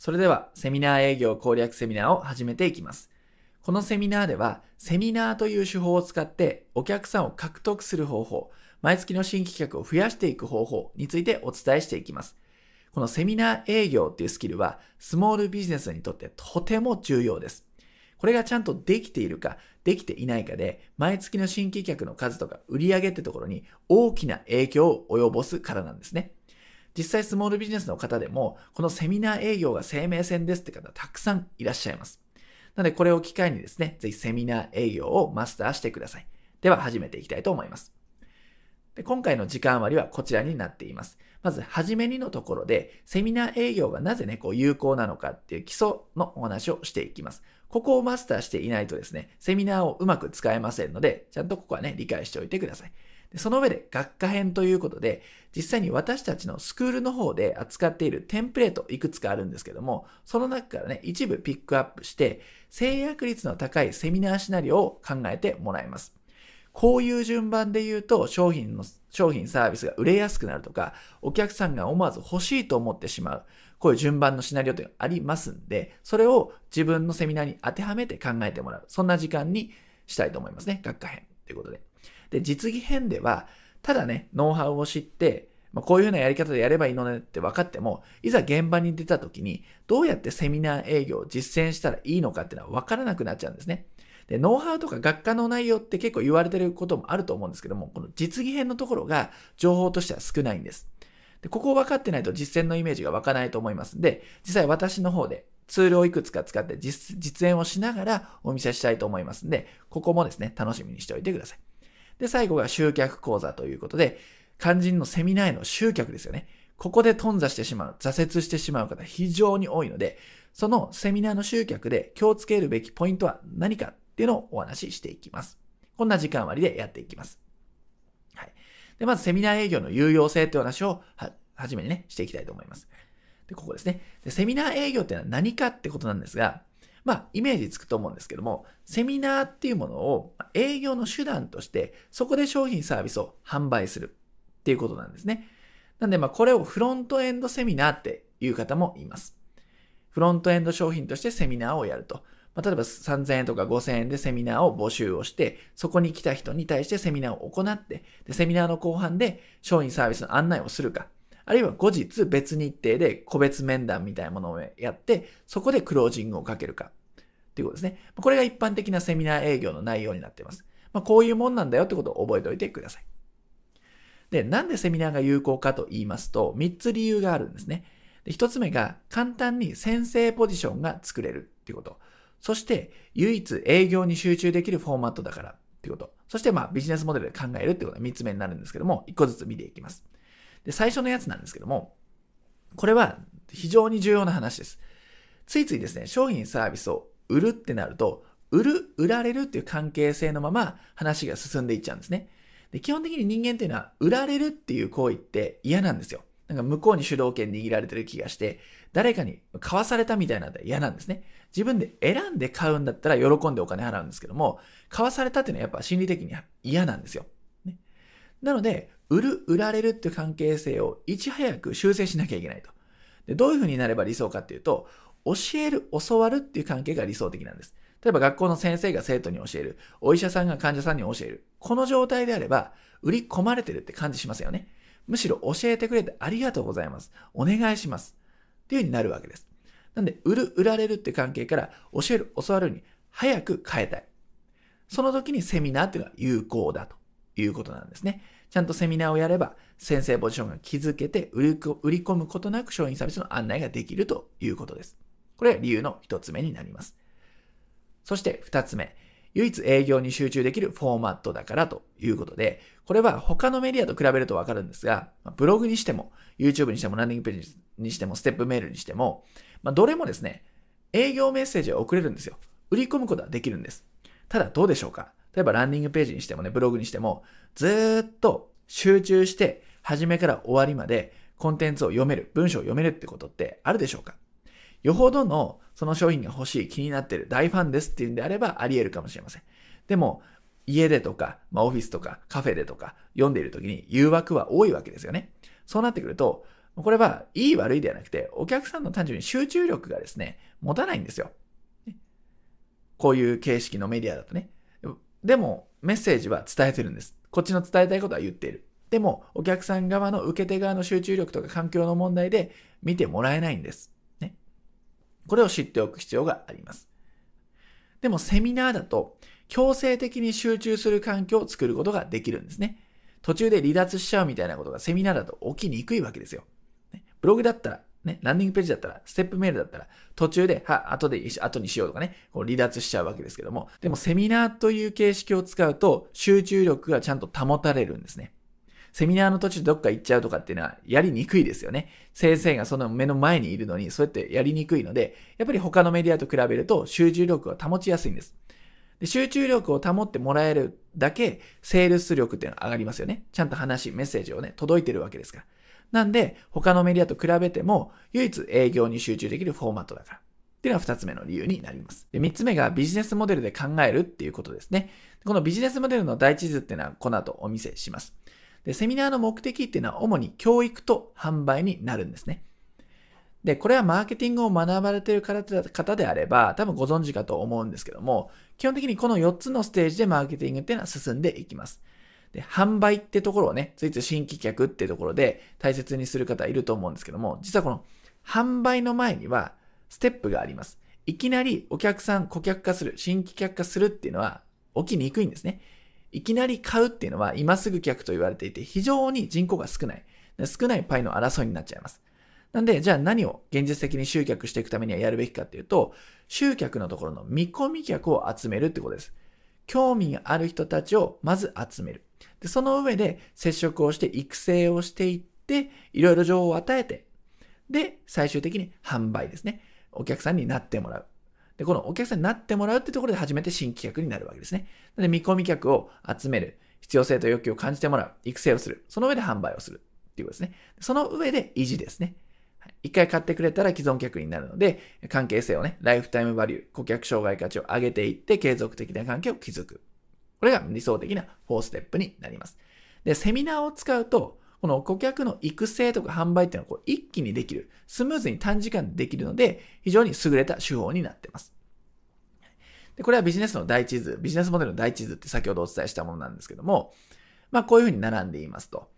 それでは、セミナー営業攻略セミナーを始めていきます。このセミナーでは、セミナーという手法を使ってお客さんを獲得する方法、毎月の新規客を増やしていく方法についてお伝えしていきます。このセミナー営業っていうスキルは、スモールビジネスにとってとても重要です。これがちゃんとできているか、できていないかで、毎月の新規客の数とか売り上げってところに大きな影響を及ぼすからなんですね。実際スモールビジネスの方でも、このセミナー営業が生命線ですって方たくさんいらっしゃいます。なのでこれを機会にですね、ぜひセミナー営業をマスターしてください。では始めていきたいと思います。で今回の時間割はこちらになっています。まず、はじめにのところで、セミナー営業がなぜね、こう有効なのかっていう基礎のお話をしていきます。ここをマスターしていないとですね、セミナーをうまく使えませんので、ちゃんとここはね、理解しておいてください。でその上で学科編ということで、実際に私たちのスクールの方で扱っているテンプレートいくつかあるんですけども、その中からね、一部ピックアップして、制約率の高いセミナーシナリオを考えてもらいます。こういう順番で言うと、商品の、商品サービスが売れやすくなるとか、お客さんが思わず欲しいと思ってしまう。こういう順番のシナリオというのがありますんで、それを自分のセミナーに当てはめて考えてもらう。そんな時間にしたいと思いますね。学科編ということで。で、実技編では、ただね、ノウハウを知って、まあ、こういう風なやり方でやればいいのねって分かっても、いざ現場に出た時に、どうやってセミナー営業を実践したらいいのかっていうのは分からなくなっちゃうんですね。で、ノウハウとか学科の内容って結構言われてることもあると思うんですけども、この実技編のところが情報としては少ないんです。で、ここを分かってないと実践のイメージが湧かないと思いますんで、実際私の方でツールをいくつか使って実演をしながらお見せしたいと思いますんで、ここもですね、楽しみにしておいてください。で、最後が集客講座ということで、肝心のセミナーへの集客ですよね。ここで頓挫してしまう、挫折してしまう方非常に多いので、そのセミナーの集客で気をつけるべきポイントは何かっていうのをお話ししていきます。こんな時間割でやっていきます。はい。で、まずセミナー営業の有用性っていう話をは、はじめにね、していきたいと思います。で、ここですね。で、セミナー営業っていうのは何かってことなんですが、まあ、イメージつくと思うんですけども、セミナーっていうものを営業の手段として、そこで商品サービスを販売するっていうことなんですね。なんで、まあ、これをフロントエンドセミナーっていう方もいます。フロントエンド商品としてセミナーをやると。まあ、例えば3000円とか5000円でセミナーを募集をして、そこに来た人に対してセミナーを行って、でセミナーの後半で商品サービスの案内をするか、あるいは後日別日程で個別面談みたいなものをやって、そこでクロージングをかけるか。っていうことですね。これが一般的なセミナー営業の内容になっています。まあ、こういうもんなんだよってことを覚えておいてください。で、なんでセミナーが有効かと言いますと、3つ理由があるんですね。で1つ目が簡単に先生ポジションが作れるっていうこと。そして、唯一営業に集中できるフォーマットだからっていうこと。そして、まあ、ビジネスモデルで考えるってことが3つ目になるんですけども、1個ずつ見ていきます。で、最初のやつなんですけども、これは非常に重要な話です。ついついですね、商品サービスを売るってなると、売る、売られるっていう関係性のまま話が進んでいっちゃうんですね。で基本的に人間っていうのは、売られるっていう行為って嫌なんですよ。なんか向こうに主導権握られてる気がして、誰かに買わされたみたいなんで嫌なんですね。自分で選んで買うんだったら喜んでお金払うんですけども、買わされたっていうのはやっぱ心理的に嫌なんですよ。ね、なので、売る、売られるっていう関係性をいち早く修正しなきゃいけないと。でどういう風になれば理想かっていうと、教える、教わるっていう関係が理想的なんです。例えば学校の先生が生徒に教える、お医者さんが患者さんに教える。この状態であれば、売り込まれてるって感じしますよね。むしろ教えてくれてありがとうございます。お願いします。っていう風になるわけです。なんで、売る、売られるって関係から教える、教わるに早く変えたい。その時にセミナーっていうのは有効だということなんですね。ちゃんとセミナーをやれば、先生ポジションが築けて売り込むことなく商品サービスの案内ができるということです。これが理由の一つ目になります。そして二つ目。唯一営業に集中できるフォーマットだからということで、これは他のメディアと比べるとわかるんですが、ブログにしても、YouTube にしても、ランディングページにしても、ステップメールにしても、まあ、どれもですね、営業メッセージを送れるんですよ。売り込むことはできるんです。ただどうでしょうか？例えばランディングページにしてもね、ブログにしても、ずっと集中して、初めから終わりまでコンテンツを読める、文章を読めるってことってあるでしょうか？よほどのその商品が欲しい、気になってる、大ファンですっていうんであればあり得るかもしれません。でも、家でとか、まあ、オフィスとか、カフェでとか、読んでいる時に誘惑は多いわけですよね。そうなってくると、これはいい悪いではなくて、お客さんの単純に集中力がですね、持たないんですよ。こういう形式のメディアだとね。でも、メッセージは伝えてるんです。こっちの伝えたいことは言っている。でも、お客さん側の受け手側の集中力とか環境の問題で見てもらえないんです。ね。これを知っておく必要があります。でも、セミナーだと、強制的に集中する環境を作ることができるんですね。途中で離脱しちゃうみたいなことがセミナーだと起きにくいわけですよ。ブログだったら、ね、ランディングページだったら、ステップメールだったら、途中で、は、後で、後にしようとかね、こう離脱しちゃうわけですけども、でもセミナーという形式を使うと、集中力がちゃんと保たれるんですね。セミナーの途中どっか行っちゃうとかっていうのはやりにくいですよね。先生がその目の前にいるのに、そうやってやりにくいので、やっぱり他のメディアと比べると集中力を保ちやすいんです。で集中力を保ってもらえるだけ、セールス力っていうのは上がりますよね。ちゃんと話、メッセージをね、届いてるわけですから。なんで、他のメディアと比べても、唯一営業に集中できるフォーマットだから。っていうのは二つ目の理由になります。で、三つ目がビジネスモデルで考えるっていうことですね。このビジネスモデルの第一図っていうのはこの後お見せします。で、セミナーの目的っていうのは主に教育と販売になるんですね。で、これはマーケティングを学ばれている方であれば、多分ご存知かと思うんですけども、基本的にこの4つのステージでマーケティングっていうのは進んでいきます。で、販売ってところをね、ついつい新規客ってところで大切にする方いると思うんですけども、実はこの販売の前にはステップがあります。いきなりお客さん、顧客化する、新規客化するっていうのは起きにくいんですね。いきなり買うっていうのは今すぐ客と言われていて非常に人口が少ない。少ないパイの争いになっちゃいます。なんで、じゃあ何を現実的に集客していくためにはやるべきかっていうと、集客のところの見込み客を集めるってことです。興味がある人たちをまず集める。で、その上で接触をして育成をしていって、いろいろ情報を与えて、で、最終的に販売ですね。お客さんになってもらう。で、このお客さんになってもらうってところで初めて新規客になるわけですね。なので、見込み客を集める。必要性と欲求を感じてもらう。育成をする。その上で販売をする。っていうことですね。その上で維持ですね。一回買ってくれたら既存客になるので、関係性をね、ライフタイムバリュー、顧客障害価値を上げていって、継続的な関係を築く。これが理想的な4ステップになります。で、セミナーを使うと、この顧客の育成とか販売っていうのはこう一気にできる。スムーズに短時間でできるので、非常に優れた手法になっています。で、これはビジネスの第一図、ビジネスモデルの第一図って先ほどお伝えしたものなんですけども、まあこういうふうに並んでいますと。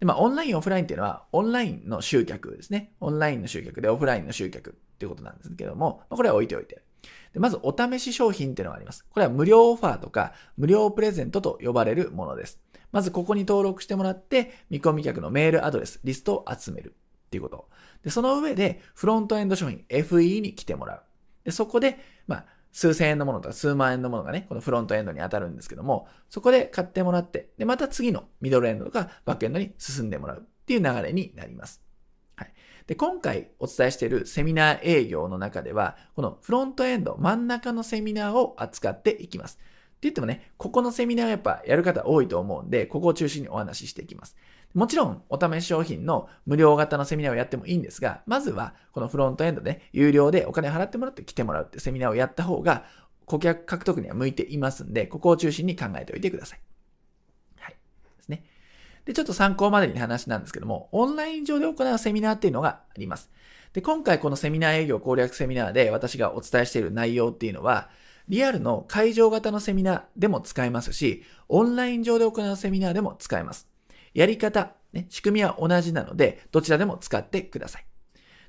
で、まあ、オンライン、オフラインっていうのは、オンラインの集客ですね。オンラインの集客でオフラインの集客っていうことなんですけども、まあこれは置いておいて。で、まず、お試し商品っていうのがあります。これは無料オファーとか、無料プレゼントと呼ばれるものです。まず、ここに登録してもらって、見込み客のメールアドレス、リストを集めるっていうこと。で、その上で、フロントエンド商品、FE に来てもらう。で、そこで、まあ、数千円のものとか数万円のものがね、このフロントエンドに当たるんですけども、そこで買ってもらって、で、また次のミドルエンドとかバックエンドに進んでもらうっていう流れになります。はい。で、今回お伝えしているセミナー営業の中では、このフロントエンド、真ん中のセミナーを扱っていきます。って言ってもね、ここのセミナーがやっぱやる方多いと思うんで、ここを中心にお話ししていきます。もちろん、お試し商品の無料型のセミナーをやってもいいんですが、まずは、このフロントエンドで、有料でお金払ってもらって来てもらうってセミナーをやった方が、顧客獲得には向いていますんで、ここを中心に考えておいてください。はい。ですね。で、ちょっと参考までに話なんですけども、オンライン上で行うセミナーっていうのがあります。で、今回このセミナー営業攻略セミナーで私がお伝えしている内容っていうのは、リアルの会場型のセミナーでも使えますし、オンライン上で行うセミナーでも使えます。やり方、ね、仕組みは同じなので、どちらでも使ってください。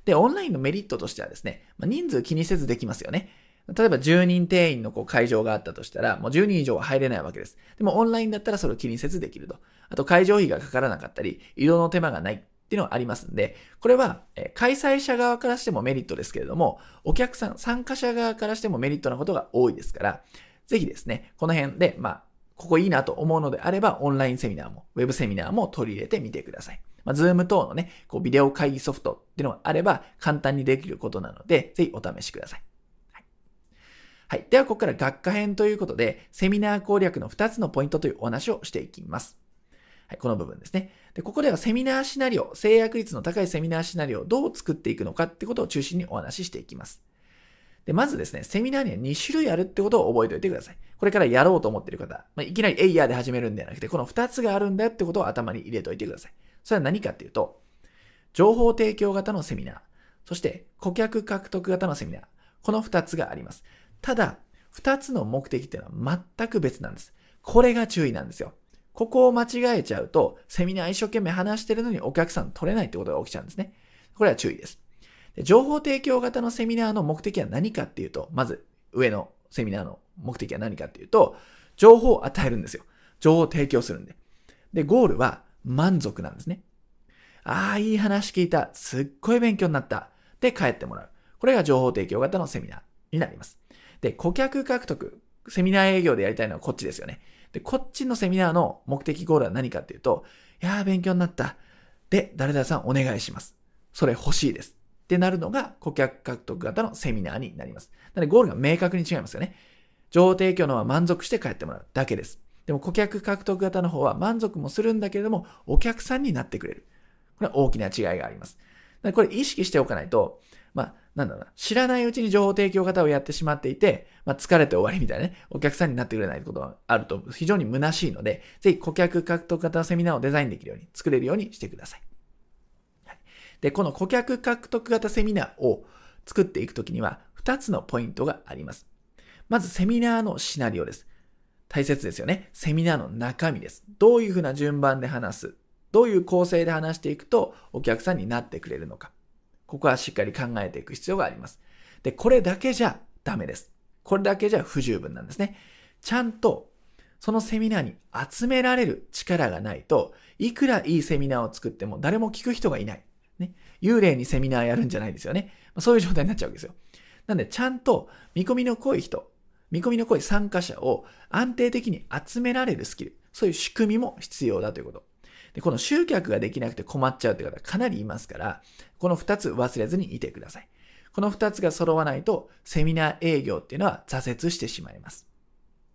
で、オンラインのメリットとしてはですね、まあ、人数気にせずできますよね。例えば10人定員のこう会場があったとしたら、もう10人以上は入れないわけです。でもオンラインだったらそれを気にせずできると。あと会場費がかからなかったり、移動の手間がないっていうのがありますんで、これは、開催者側からしてもメリットですけれども、お客さん、参加者側からしてもメリットなことが多いですから、ぜひですね、この辺で、まあ、ここいいなと思うのであれば、オンラインセミナーも、ウェブセミナーも取り入れてみてください。まあ、 Zoom 等のね、こう、ビデオ会議ソフトっていうのがあれば、簡単にできることなので、ぜひお試しください。はい。はい。では、ここから学科編ということで、セミナー攻略の2つのポイントというお話をしていきます。はい、この部分ですね。で、ここではセミナーシナリオ、成約率の高いセミナーシナリオをどう作っていくのかってことを中心にお話ししていきます。で、まずですね、セミナーには2種類あるってことを覚えておいてください。これからやろうと思っている方、まあ、いきなりエイヤーで始めるんではなくて、この2つがあるんだよってことを頭に入れておいてください。それは何かっていうと、情報提供型のセミナー、そして顧客獲得型のセミナー。この2つがあります。ただ、2つの目的っていうのは全く別なんです。これが注意なんですよ。ここを間違えちゃうと、セミナー一生懸命話してるのにお客さん取れないってことが起きちゃうんですね。これは注意です。で情報提供型のセミナーの目的は何かっていうと、まず上のセミナーの目的は何かっていうと、情報を与えるんですよ。情報を提供するんで。で、ゴールは満足なんですね。ああ、いい話聞いた。すっごい勉強になった。で、帰ってもらう。これが情報提供型のセミナーになります。で、顧客獲得。セミナー営業でやりたいのはこっちですよね。で、こっちのセミナーの目的ゴールは何かっていうと、いやー勉強になった。で、誰々さんお願いします。それ欲しいです。ってなるのが顧客獲得型のセミナーになります。なのでゴールが明確に違いますよね。情報提供のは満足して帰ってもらうだけです。でも顧客獲得型の方は満足もするんだけれども、お客さんになってくれる。これは大きな違いがあります。これ意識しておかないと、まあ、なんだろうな、知らないうちに情報提供型をやってしまっていて、まあ、疲れて終わりみたいなね、お客さんになってくれないことがあると非常に虚しいので、ぜひ顧客獲得型セミナーをデザインできるように、作れるようにしてください。で、この顧客獲得型セミナーを作っていくときには、2つのポイントがあります。まず、セミナーのシナリオです。大切ですよね。セミナーの中身です。どういうふうな順番で話す？どういう構成で話していくとお客さんになってくれるのか。ここはしっかり考えていく必要があります。で、これだけじゃダメです。これだけじゃ不十分なんですね。ちゃんとそのセミナーに集められる力がないと、いくらいいセミナーを作っても誰も聞く人がいない。ね。幽霊にセミナーやるんじゃないですよね。まそういう状態になっちゃうわけですよ。なんで、ちゃんと見込みの濃い人、見込みの濃い参加者を安定的に集められるスキル、そういう仕組みも必要だということ。で、この集客ができなくて困っちゃうという方かなりいますから、この2つ忘れずにいてください。この2つが揃わないと、セミナー営業っていうのは挫折してしまいます。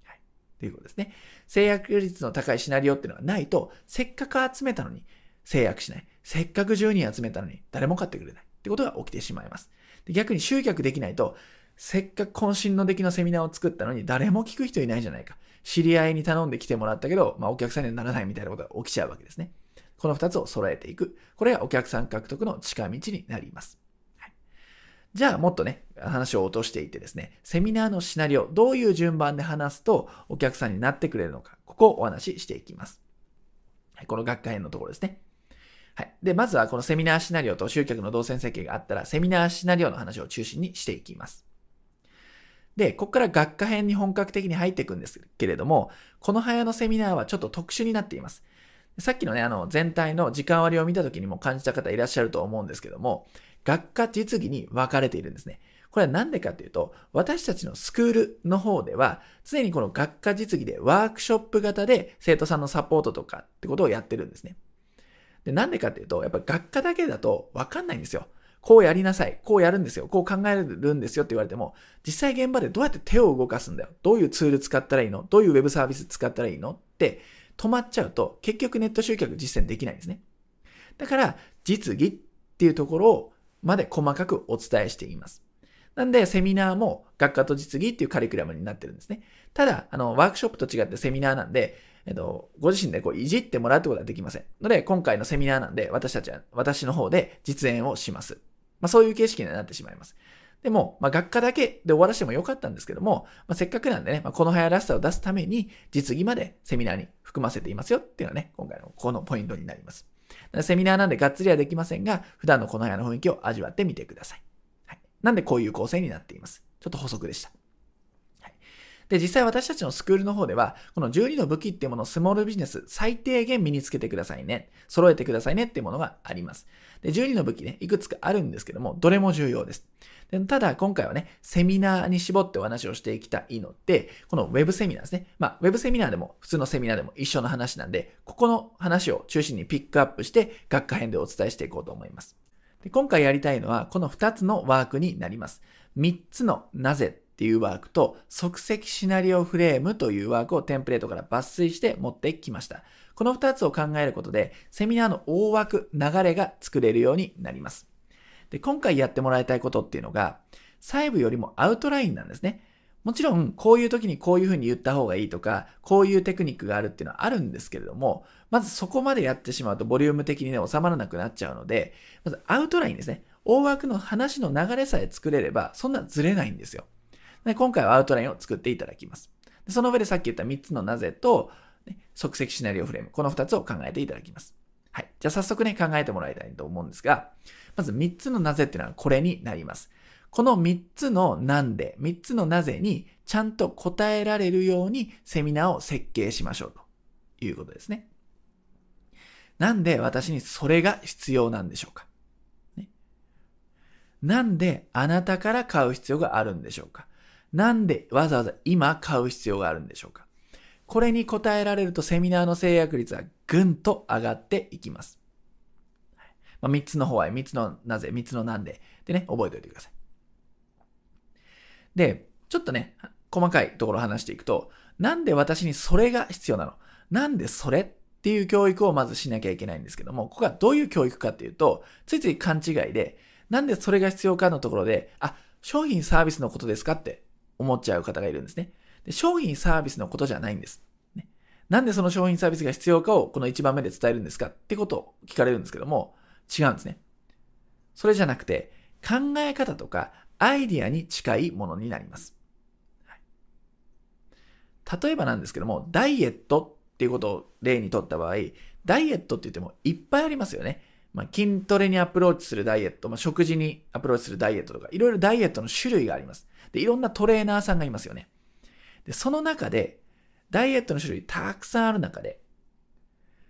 はい。ということですね。制約率の高いシナリオっていうのがないと、せっかく集めたのに制約しない。せっかく10人集めたのに誰も買ってくれない。ってことが起きてしまいます。で逆に集客できないと、せっかく渾身の出来のセミナーを作ったのに誰も聞く人いないじゃないか。知り合いに頼んで来てもらったけど、まあ、お客さんにはならないみたいなことが起きちゃうわけですね。この二つを揃えていく。これがお客さん獲得の近道になります。じゃあ、もっとね、話を落としていってですね、セミナーのシナリオ、どういう順番で話すとお客さんになってくれるのか、ここをお話ししていきます。はい、この学科編のところですね。はい。で、まずはこのセミナーシナリオと集客の動線設計があったら、セミナーシナリオの話を中心にしていきます。で、ここから学科編に本格的に入っていくんですけれども、この早のセミナーはちょっと特殊になっています。さっきのね、あの、全体の時間割を見た時にも感じた方いらっしゃると思うんですけども、学科実技に分かれているんですね。これは何でかっていうと、私たちのスクールの方では、常にこの学科実技でワークショップ型で生徒さんのサポートとかってことをやってるんですね。で、なんでかっていうと、やっぱ学科だけだと分かんないんですよ。こうやりなさい。こうやるんですよ。こう考えるんですよって言われても、実際現場でどうやって手を動かすんだよ。どういうツール使ったらいいの？どういうウェブサービス使ったらいいの？って止まっちゃうと、結局ネット集客実践できないんですね。だから、実技っていうところまで細かくお伝えしています。なんで、セミナーも学科と実技っていうカリキュラムになってるんですね。ただ、あの、ワークショップと違ってセミナーなんで、えっと、ご自身でこういじってもらうってことはできません。ので、今回のセミナーなんで、私たちは、私の方で実演をします。まあ、そういう形式になってしまいます。でも、まあ、学科だけで終わらせてもよかったんですけども、まあ、せっかくなんでね、まあ、この早らしさを出すために、実技までセミナーに含ませていますよっていうのはね、今回のこのポイントになります。セミナーなんでがっつりはできませんが、普段のこの部屋の雰囲気を味わってみてください。はい。なんでこういう構成になっています。ちょっと補足でした。で、実際私たちのスクールの方では、この12の武器っていうものをスモールビジネス最低限身につけてくださいね。揃えてくださいねっていうものがあります。で、12の武器ね、いくつかあるんですけども、どれも重要です。でただ、今回はね、セミナーに絞ってお話をしていきたいので、このウェブセミナーですね。まあ、ウェブセミナーでも、普通のセミナーでも一緒の話なんで、ここの話を中心にピックアップして、学科編でお伝えしていこうと思います。で今回やりたいのは、この2つのワークになります。3つのなぜっていうワークと即席シナリオフレームというワークをテンプレートから抜粋して持ってきました。この2つを考えることでセミナーの大枠、流れが作れるようになります。で、今回やってもらいたいことっていうのが細部よりもアウトラインなんですね。もちろん、こういう時にこういうふうに言った方がいいとか、こういうテクニックがあるっていうのはあるんですけれども、まずそこまでやってしまうとボリューム的にね、収まらなくなっちゃうので、まずアウトラインですね。大枠の話の流れさえ作れれば、そんなずれないんですよ。で今回はアウトラインを作っていただきます。でその上でさっき言った3つのなぜと、ね、即席シナリオフレーム、この2つを考えていただきます。はい。じゃあ早速ね、考えてもらいたいと思うんですが、まず3つのなぜっていうのはこれになります。この3つのなんで、3つのなぜにちゃんと答えられるようにセミナーを設計しましょうということですね。なんで私にそれが必要なんでしょうか、ね、なんであなたから買う必要があるんでしょうか？なんでわざわざ今買う必要があるんでしょうか？これに答えられるとセミナーの制約率はぐんと上がっていきます。まあ、3つの方は3つのなぜ、3つのなんで。でね、覚えておいてください。で、ちょっとね、細かいところを話していくと、なんで私にそれが必要なの？なんでそれっていう教育をまずしなきゃいけないんですけども、ここがどういう教育かっていうと、ついつい勘違いで、なんでそれが必要かのところで、あ、商品サービスのことですかって思っちゃう方がいるんですね。で商品サービスのことじゃないんです。ね、なんでその商品サービスが必要かをこの1番目で伝えるんですかってことを聞かれるんですけども、違うんですね。それじゃなくて、考え方とかアイディアに近いものになります。例えばなんですけども、ダイエットっていうことを例にとった場合、ダイエットって言ってもいっぱいありますよね。まあ、筋トレにアプローチするダイエット、まあ、食事にアプローチするダイエットとか、いろいろダイエットの種類があります。で、いろんなトレーナーさんがいますよね。で、その中で、ダイエットの種類たくさんある中で、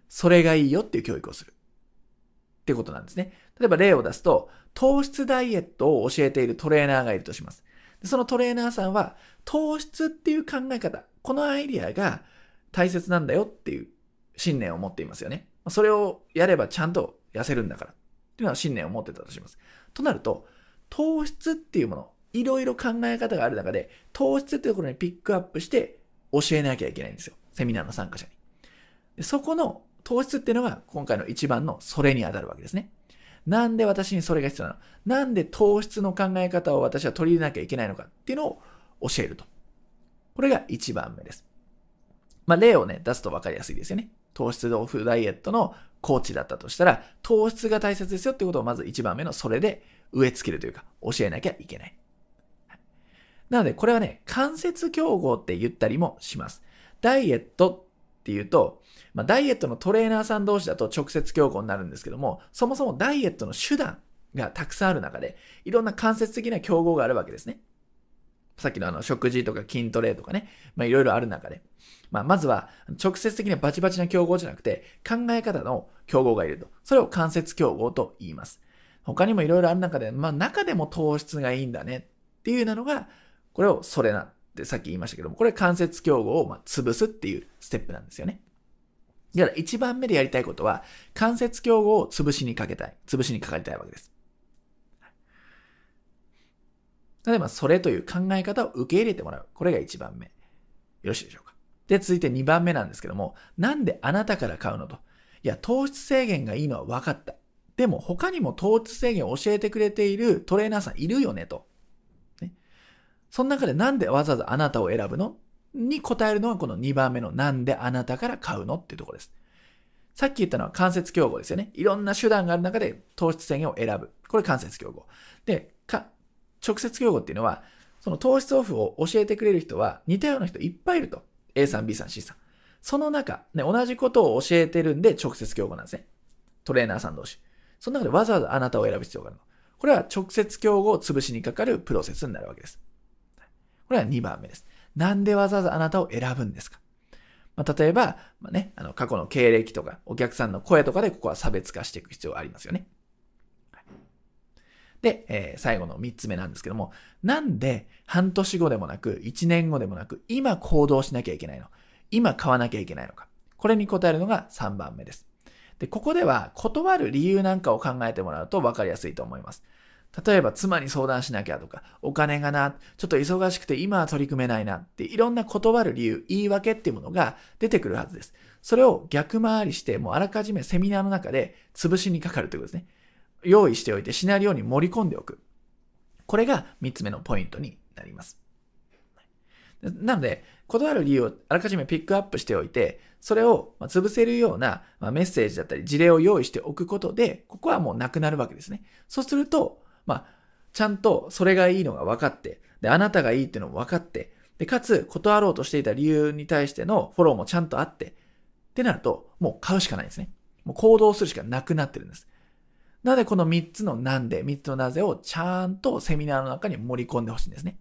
それがいいよっていう教育をする。ってことなんですね。例えば例を出すと、糖質ダイエットを教えているトレーナーがいるとします。でそのトレーナーさんは、糖質っていう考え方、このアイディアが大切なんだよっていう信念を持っていますよね。それをやればちゃんと痩せるんだから。っていうのは信念を持ってたとします。となると、糖質っていうもの、いろいろ考え方がある中で、糖質っていうところにピックアップして教えなきゃいけないんですよ。セミナーの参加者に。でそこの糖質っていうのが今回の一番のそれに当たるわけですね。なんで私にそれが必要なの？なんで糖質の考え方を私は取り入れなきゃいけないのかっていうのを教えると。これが一番目です。まあ、例をね、出すと分かりやすいですよね。糖質オフダイエットのコーチだったとしたら、糖質が大切ですよってことをまず一番目のそれで植え付けるというか、教えなきゃいけない。なので、これはね、間接競合って言ったりもします。ダイエットっていうと、まあ、ダイエットのトレーナーさん同士だと直接競合になるんですけども、そもそもダイエットの手段がたくさんある中で、いろんな間接的な競合があるわけですね。さっきのあの食事とか筋トレとかね、まあいろいろある中で、まあまずは直接的なバチバチな競合じゃなくて、考え方の競合がいると。それを間接競合と言います。他にもいろいろある中で、まあ中でも糖質がいいんだねっていうなのが、これをそれなってさっき言いましたけども、これ間接競合をま潰すっていうステップなんですよね。だから一番目でやりたいことは、関節競合を潰しにかけたい。潰しにかかりたいわけです。例えば、それという考え方を受け入れてもらう。これが一番目。よろしいでしょうか。で、続いて二番目なんですけども、なんであなたから買うのと。いや、糖質制限がいいのは分かった。でも、他にも糖質制限を教えてくれているトレーナーさんいるよねと。その中でなんでわざわざあなたを選ぶの？に答えるのはこの2番目のなんであなたから買うのっていうところです。さっき言ったのは間接競合ですよね。いろんな手段がある中で糖質制限を選ぶ。これ間接競合。で、か、直接競合っていうのは、その糖質オフを教えてくれる人は似たような人いっぱいいると。A さん、B さん、C さん。その中、ね、同じことを教えてるんで直接競合なんですね。トレーナーさん同士。その中でわざわざあなたを選ぶ必要があるの。これは直接競合を潰しにかかるプロセスになるわけです。これは2番目です。なんでわざわざあなたを選ぶんですか？まあ、例えば、まあね、あの、過去の経歴とか、お客さんの声とかでここは差別化していく必要がありますよね。で、えー、最後の3つ目なんですけども、なんで半年後でもなく、1年後でもなく、今行動しなきゃいけないの？今買わなきゃいけないのか？これに答えるのが3番目です。で、ここでは断る理由なんかを考えてもらうと分かりやすいと思います。例えば妻に相談しなきゃとか、お金がな、ちょっと忙しくて今は取り組めないなっていろんな断る理由、言い訳っていうものが出てくるはずです。それを逆回りして、もうあらかじめセミナーの中で潰しにかかるということですね。用意しておいてシナリオに盛り込んでおく。これが3つ目のポイントになります。なので、断る理由をあらかじめピックアップしておいて、それを潰せるようなメッセージだったり事例を用意しておくことで、ここはもうなくなるわけですね。そうすると、まあ、ちゃんとそれがいいのが分かって、で、あなたがいいっていうのも分かって、で、かつ、断ろうとしていた理由に対してのフォローもちゃんとあって、ってなると、もう買うしかないんですね。もう行動するしかなくなってるんです。なので、この3つのなんで、3つのなぜをちゃんとセミナーの中に盛り込んでほしいんですね。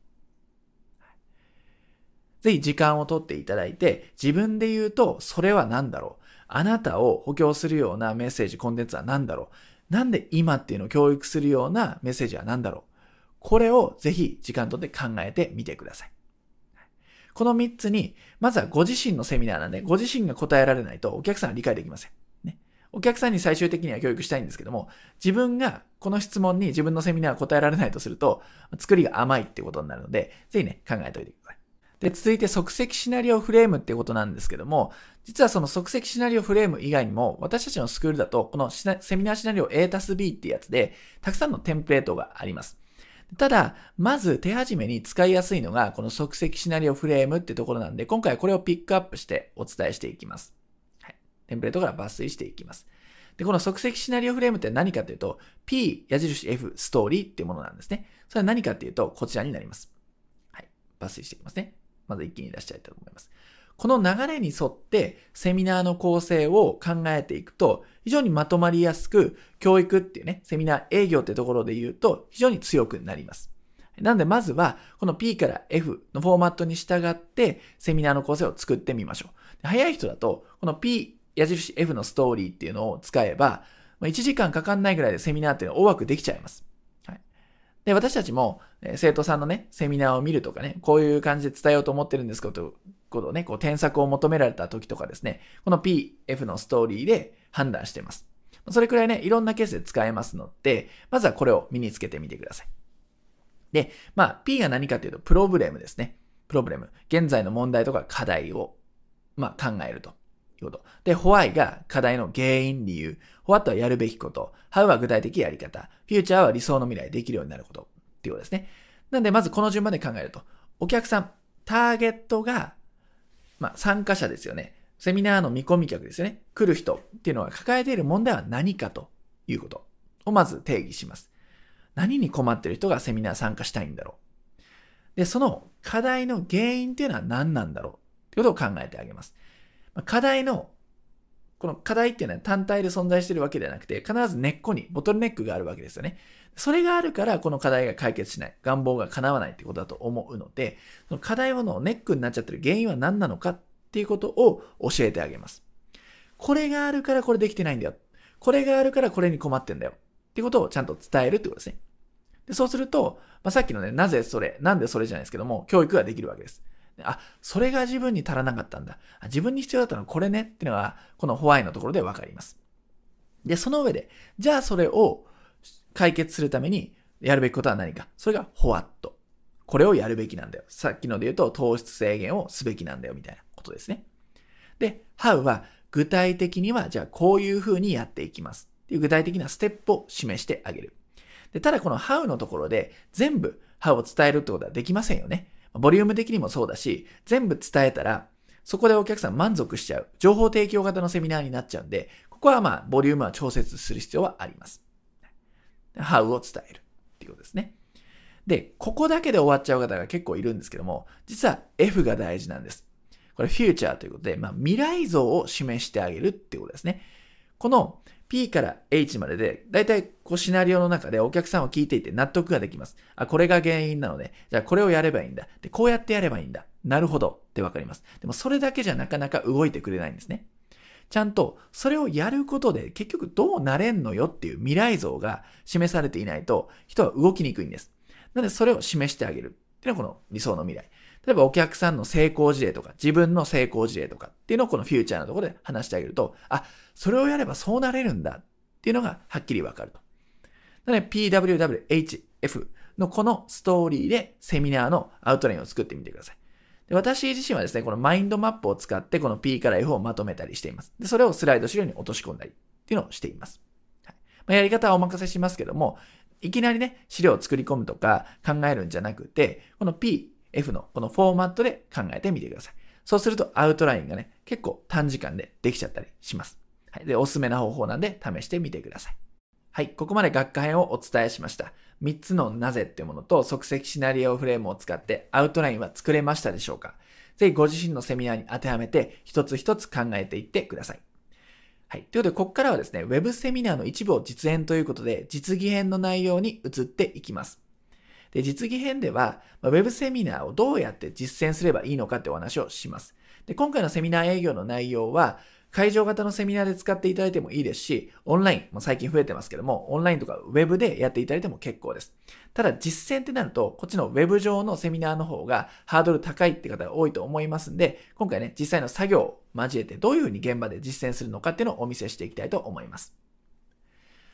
ぜひ時間をとっていただいて、自分で言うと、それは何だろうあなたを補強するようなメッセージ、コンテンツは何だろうなんで今っていうのを教育するようなメッセージは何だろう？これをぜひ時間とって考えてみてください。この3つに、まずはご自身のセミナーなんで、ご自身が答えられないとお客さんは理解できません。ね。お客さんに最終的には教育したいんですけども、自分がこの質問に自分のセミナーは答えられないとすると、作りが甘いってことになるので、ぜひね、考えておいてください。で、続いて即席シナリオフレームってことなんですけども、実はその即席シナリオフレーム以外にも、私たちのスクールだと、このセミナーシナリオ A たす B ってやつで、たくさんのテンプレートがあります。ただ、まず手始めに使いやすいのが、この即席シナリオフレームってところなんで、今回これをピックアップしてお伝えしていきます。はい。テンプレートから抜粋していきます。で、この即席シナリオフレームって何かというと、P 矢印 F ストーリーっていうものなんですね。それは何かっていうと、こちらになります。はい。抜粋していきますね。まず一気に出したいと思います。この流れに沿ってセミナーの構成を考えていくと、非常にまとまりやすく、教育っていうね、セミナー営業ってところで言うと、非常に強くなります。なんでまずは、この P から F のフォーマットに従って、セミナーの構成を作ってみましょう。早い人だと、この P 矢印 F のストーリーっていうのを使えば、1時間かかんないぐらいでセミナーっていうのを大枠できちゃいます。で、私たちも、生徒さんのね、セミナーを見るとかね、こういう感じで伝えようと思ってるんですけど、ことをね、こう添削を求められた時とかですね、この PF のストーリーで判断してます。それくらいね、いろんなケースで使えますので、まずはこれを身につけてみてください。で、まあ、P が何かというと、プロブレムですね。プロブレム。現在の問題とか課題を、まあ、考えると。いうこと。で、ホワイが課題の原因、理由。ホワットはやるべきこと。ハウは具体的やり方。フューチャーは理想の未来できるようになること。っていうことですね。なんで、まずこの順番で考えると、お客さん、ターゲットがまあ、参加者ですよね。セミナーの見込み客ですよね。来る人っていうのが抱えている問題は何かということをまず定義します。何に困ってる人がセミナー参加したいんだろう。で、その課題の原因っていうのは何なんだろうってことを考えてあげます。課題の、この課題っていうのは単体で存在してるわけではなくて、必ず根っこにボトルネックがあるわけですよね。それがあるからこの課題が解決しない。願望が叶わないってことだと思うので、その課題のネックになっちゃってる原因は何なのかっていうことを教えてあげます。これがあるからこれできてないんだよ。これがあるからこれに困ってんだよ。ってことをちゃんと伝えるってことですね。でそうすると、まあ、さっきのね、なぜそれ、なんでそれじゃないですけども、教育ができるわけです。あ、それが自分に足らなかったんだ。自分に必要だったのはこれねっていうのが、このホワイのところでわかります。で、その上で、じゃあそれを解決するためにやるべきことは何か。それがホワット。これをやるべきなんだよ。さっきので言うと糖質制限をすべきなんだよみたいなことですね。で、how は具体的にはじゃあこういうふうにやっていきますっていう具体的なステップを示してあげる。で、ただこの how のところで全部 how を伝えるってことはできませんよね。ボリューム的にもそうだし、全部伝えたらそこでお客さん満足しちゃう。情報提供型のセミナーになっちゃうんで、ここはまあ、ボリュームは調節する必要はあります。how を伝えるっていうことですね。で、ここだけで終わっちゃう方が結構いるんですけども、実は F が大事なんです。これフューチャーということで、まあ、未来像を示してあげるっていうことですね。この P から H までで、だいたいこうシナリオの中でお客さんを聞いていて納得ができます。あ、これが原因なので、じゃあこれをやればいいんだ。で、こうやってやればいいんだ。なるほどってわかります。でもそれだけじゃなかなか動いてくれないんですね。ちゃんとそれをやることで結局どうなれんのよっていう未来像が示されていないと人は動きにくいんです。なのでそれを示してあげるっていうのがこの理想の未来。例えばお客さんの成功事例とか自分の成功事例とかっていうのをこのフューチャーのところで話してあげると、あ、それをやればそうなれるんだっていうのがはっきりわかると。なので PWWHF のこのストーリーでセミナーのアウトラインを作ってみてください。で私自身はですね、このマインドマップを使ってこの P から F をまとめたりしています。で、それをスライド資料に落とし込んだりっていうのをしています。はいまあ、やり方はお任せしますけども、いきなりね、資料を作り込むとか考えるんじゃなくて、この P F のこのフォーマットで考えてみてください。そうするとアウトラインがね、結構短時間でできちゃったりします。はい。で、おすすめな方法なんで試してみてください。はい。ここまで学科編をお伝えしました。3つのなぜっていうものと即席シナリオフレームを使ってアウトラインは作れましたでしょうかぜひご自身のセミナーに当てはめて一つ一つ考えていってください。はい。ということで、ここからはですね、ウェブセミナーの一部を実演ということで、実技編の内容に移っていきます。で、実技編では、ウェブセミナーをどうやって実践すればいいのかってお話をします。で、今回のセミナー営業の内容は、会場型のセミナーで使っていただいてもいいですし、オンライン、も最近増えてますけども、オンラインとかウェブでやっていただいても結構です。ただ実践ってなると、こっちのウェブ上のセミナーの方がハードル高いって方が多いと思いますんで、今回ね、実際の作業を交えてどういうふうに現場で実践するのかっていうのをお見せしていきたいと思います。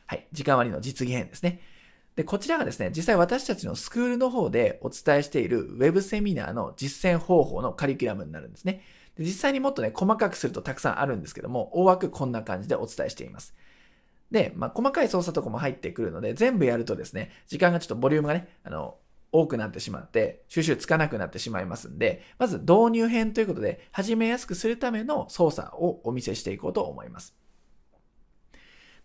はい。時間割の実技編ですね。で、こちらがですね、実際私たちのスクールの方でお伝えしているウェブセミナーの実践方法のカリキュラムになるんですね。で実際にもっとね、細かくするとたくさんあるんですけども、大枠こんな感じでお伝えしています。で、まあ、細かい操作とかも入ってくるので、全部やるとですね、時間がちょっとボリュームがね、あの、多くなってしまって、収集つかなくなってしまいますんで、まず導入編ということで、始めやすくするための操作をお見せしていこうと思います。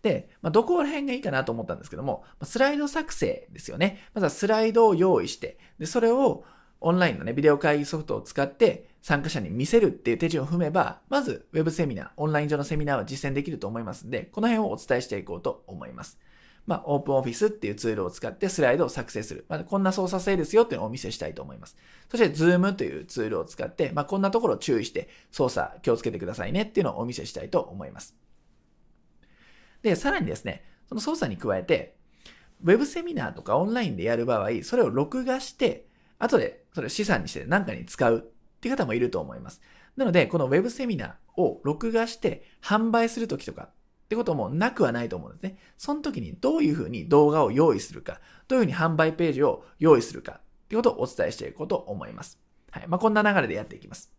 で、まあ、どこら辺がいいかなと思ったんですけども、スライド作成ですよね。まずはスライドを用意して、で、それをオンラインのね、ビデオ会議ソフトを使って参加者に見せるっていう手順を踏めば、まず Web セミナー、オンライン上のセミナーは実践できると思いますんで、この辺をお伝えしていこうと思います。まあ、オープンオフィスっていうツールを使ってスライドを作成する。まあ、こんな操作性ですよっていうのをお見せしたいと思います。そして、Zoom というツールを使って、まあ、こんなところを注意して操作気をつけてくださいねっていうのをお見せしたいと思います。で、さらにですね、その操作に加えて、Web セミナーとかオンラインでやる場合、それを録画して、後でそれを資産にして何かに使うっていう方もいると思います。なので、この Web セミナーを録画して販売するときとかってこともなくはないと思うんですね。その時にどういうふうに動画を用意するか、どういうふうに販売ページを用意するかってことをお伝えしていこうと思います。はい。まあ、こんな流れでやっていきます。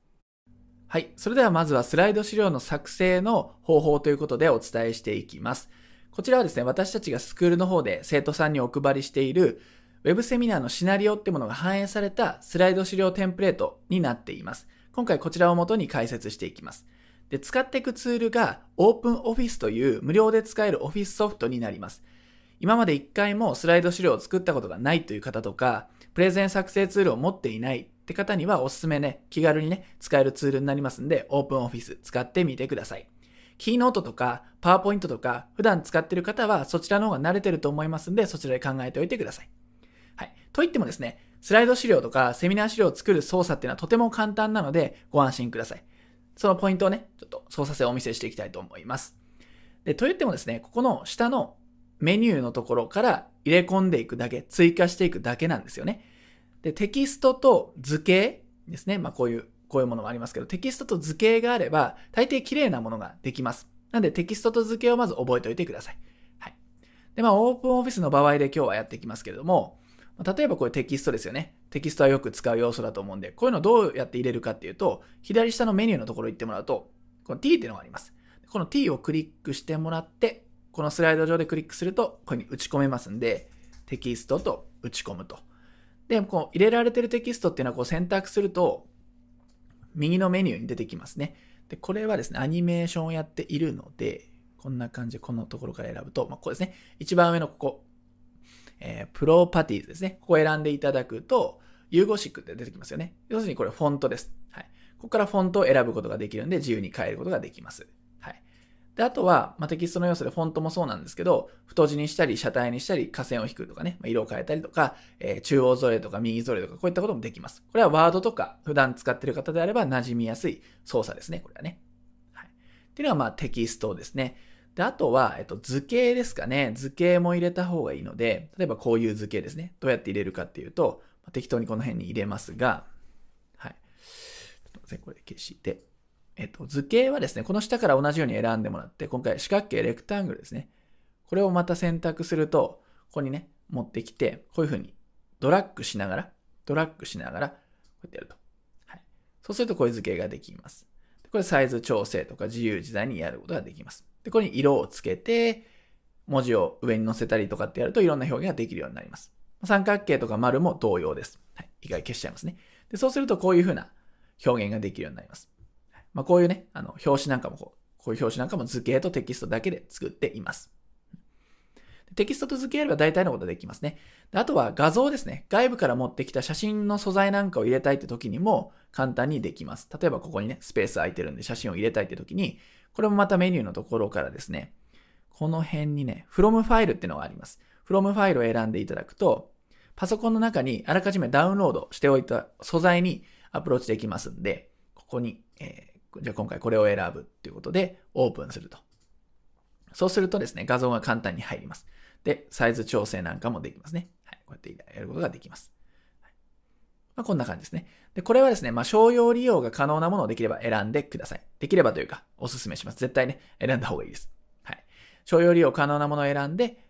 はい。それではまずはスライド資料の作成の方法ということでお伝えしていきます。こちらはですね、私たちがスクールの方で生徒さんにお配りしている Web セミナーのシナリオってものが反映されたスライド資料テンプレートになっています。今回こちらを元に解説していきます。で、使っていくツールが OpenOffice という無料で使える Office ソフトになります。今まで一回もスライド資料を作ったことがないという方とか、プレゼン作成ツールを持っていないって方にはおすすめね、気軽にね、使えるツールになりますんで、OpenOffice 使ってみてください。キーノートとか、パワーポイントとか、普段使ってる方はそちらの方が慣れてると思いますんで、そちらで考えておいてください。はい。と言ってもですね、スライド資料とかセミナー資料を作る操作っていうのはとても簡単なのでご安心ください。そのポイントをね、ちょっと操作性をお見せしていきたいと思います。で、と言ってもですね、ここの下のメニューのところから入れ込んでいくだけ、追加していくだけなんですよね。で、テキストと図形ですね。まあこういう、こういうものもありますけど、テキストと図形があれば、大抵綺麗なものができます。なんでテキストと図形をまず覚えておいてください。はい。で、まあオープンオフィスの場合で今日はやっていきますけれども、例えばこれテキストですよね。テキストはよく使う要素だと思うんで、こういうのをどうやって入れるかっていうと、左下のメニューのところ行ってもらうと、この t っていうのがあります。この t をクリックしてもらって、このスライド上でクリックすると、ここに打ち込めますんで、テキストと打ち込むと。で、こう入れられてるテキストっていうのはこう選択すると、右のメニューに出てきますね。で、これはですね、アニメーションをやっているので、こんな感じでこのところから選ぶと、まあ、ここですね。一番上のここ、えー、プロパティーズですね。ここを選んでいただくと、融合シックって出てきますよね。要するにこれフォントです。はい。ここからフォントを選ぶことができるんで、自由に変えることができます。で、あとは、まあ、テキストの要素でフォントもそうなんですけど、太字にしたり、車体にしたり、下線を引くとかね、まあ、色を変えたりとか、えー、中央ぞれとか右ぞれとか、こういったこともできます。これはワードとか、普段使ってる方であれば馴染みやすい操作ですね、これはね。はい。っていうのは、まあ、テキストですね。で、あとは、えっと、図形ですかね。図形も入れた方がいいので、例えばこういう図形ですね。どうやって入れるかっていうとま、適当にこの辺に入れますが、はい。ちょっと待って、これ消して、えっと、図形はですね、この下から同じように選んでもらって、今回四角形レクタングルですね。これをまた選択すると、ここにね、持ってきて、こういう風にドラッグしながら、ドラッグしながら、こうやってやると。はい。そうするとこういう図形ができます。これサイズ調整とか自由自在にやることができます。で、これに色をつけて、文字を上に載せたりとかってやるといろんな表現ができるようになります。三角形とか丸も同様です。はい。一回消しちゃいますね。でそうするとこういうふうな表現ができるようになります。まあ、こういうね、あの、表紙なんかもこう、こういう表紙なんかも図形とテキストだけで作っています。テキストと図形やれば大体のことできますね。あとは画像ですね。外部から持ってきた写真の素材なんかを入れたいって時にも簡単にできます。例えばここにね、スペース空いてるんで写真を入れたいって時に、これもまたメニューのところからですね、この辺にね、from ファイルってのがあります。from ファイルを選んでいただくと、パソコンの中にあらかじめダウンロードしておいた素材にアプローチできますんで、ここに、え、じゃあ今回これを選ぶっていうことでオープンすると。そうするとですね、画像が簡単に入ります。で、サイズ調整なんかもできますね。はい、こうやってやることができます。はいまあ、こんな感じですね。で、これはですね、まあ、商用利用が可能なものをできれば選んでください。できればというか、お勧めします。絶対ね、選んだ方がいいです。はい。商用利用可能なものを選んで、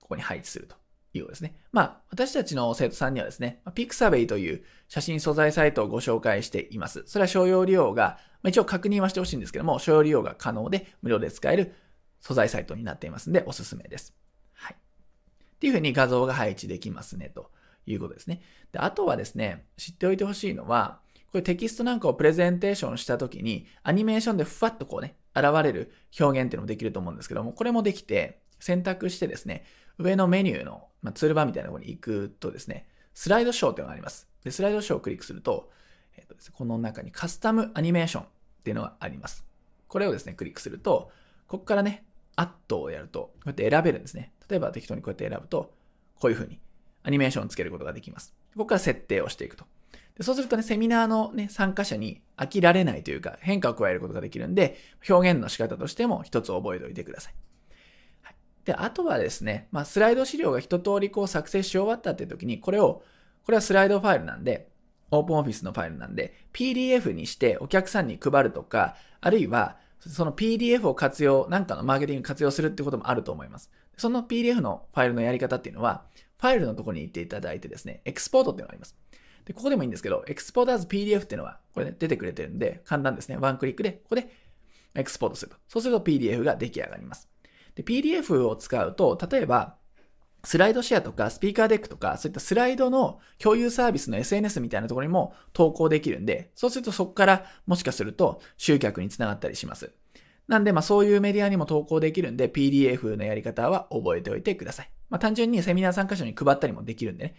ここに配置するということですね。まあ、私たちの生徒さんにはですね、ピクサベイという写真素材サイトをご紹介しています。それは商用利用が、まあ、一応確認はしてほしいんですけども、商用利用が可能で無料で使える素材サイトになっていますので、おすすめです。はいっていうふうに画像が配置できますね、ということですね。で、あとはですね、知っておいてほしいのは、これテキストなんかをプレゼンテーションしたときに、アニメーションでふわっとこうね、現れる表現っていうのもできると思うんですけども、これもできて、選択してですね、上のメニューの、まあ、ツールバーみたいなところに行くとですね、スライドショーっていうのがあります。で、スライドショーをクリックすると、え、ー、とですね、この中にカスタムアニメーションっていうのがあります。これをですね、クリックすると、ここからね、アットをやると、こうやって選べるんですね。例えば適当にこうやって選ぶと、こういう風にアニメーションをつけることができます。ここから設定をしていくと。でそうするとね、セミナーのね、参加者に飽きられないというか、変化を加えることができるんで、表現の仕方としても一つ覚えておいてください。で、あとはですね、まあ、スライド資料が一通りこう作成し終わったっていう時に、これを、これはスライドファイルなんで、オープンオフィスのファイルなんで、PDF にしてお客さんに配るとか、あるいは、その PDF を活用、なんかのマーケティング活用するってこともあると思います。その PDF のファイルのやり方っていうのは、ファイルのところに行っていただいてですね、エクスポートっていうのがあります。で、ここでもいいんですけど、エクスポート as PDF っていうのは、これね、出てくれてるんで、簡単ですね。ワンクリックで、ここでエクスポートすると。そうすると PDF が出来上がります。で、PDF を使うと、例えば、スライドシェアとかスピーカーデックとか、そういったスライドの共有サービスの SNS みたいなところにも投稿できるんで、そうするとそこからもしかすると集客につながったりします。なんで、まあそういうメディアにも投稿できるんで、PDF のやり方は覚えておいてください。まあ単純にセミナー参加者に配ったりもできるんでね。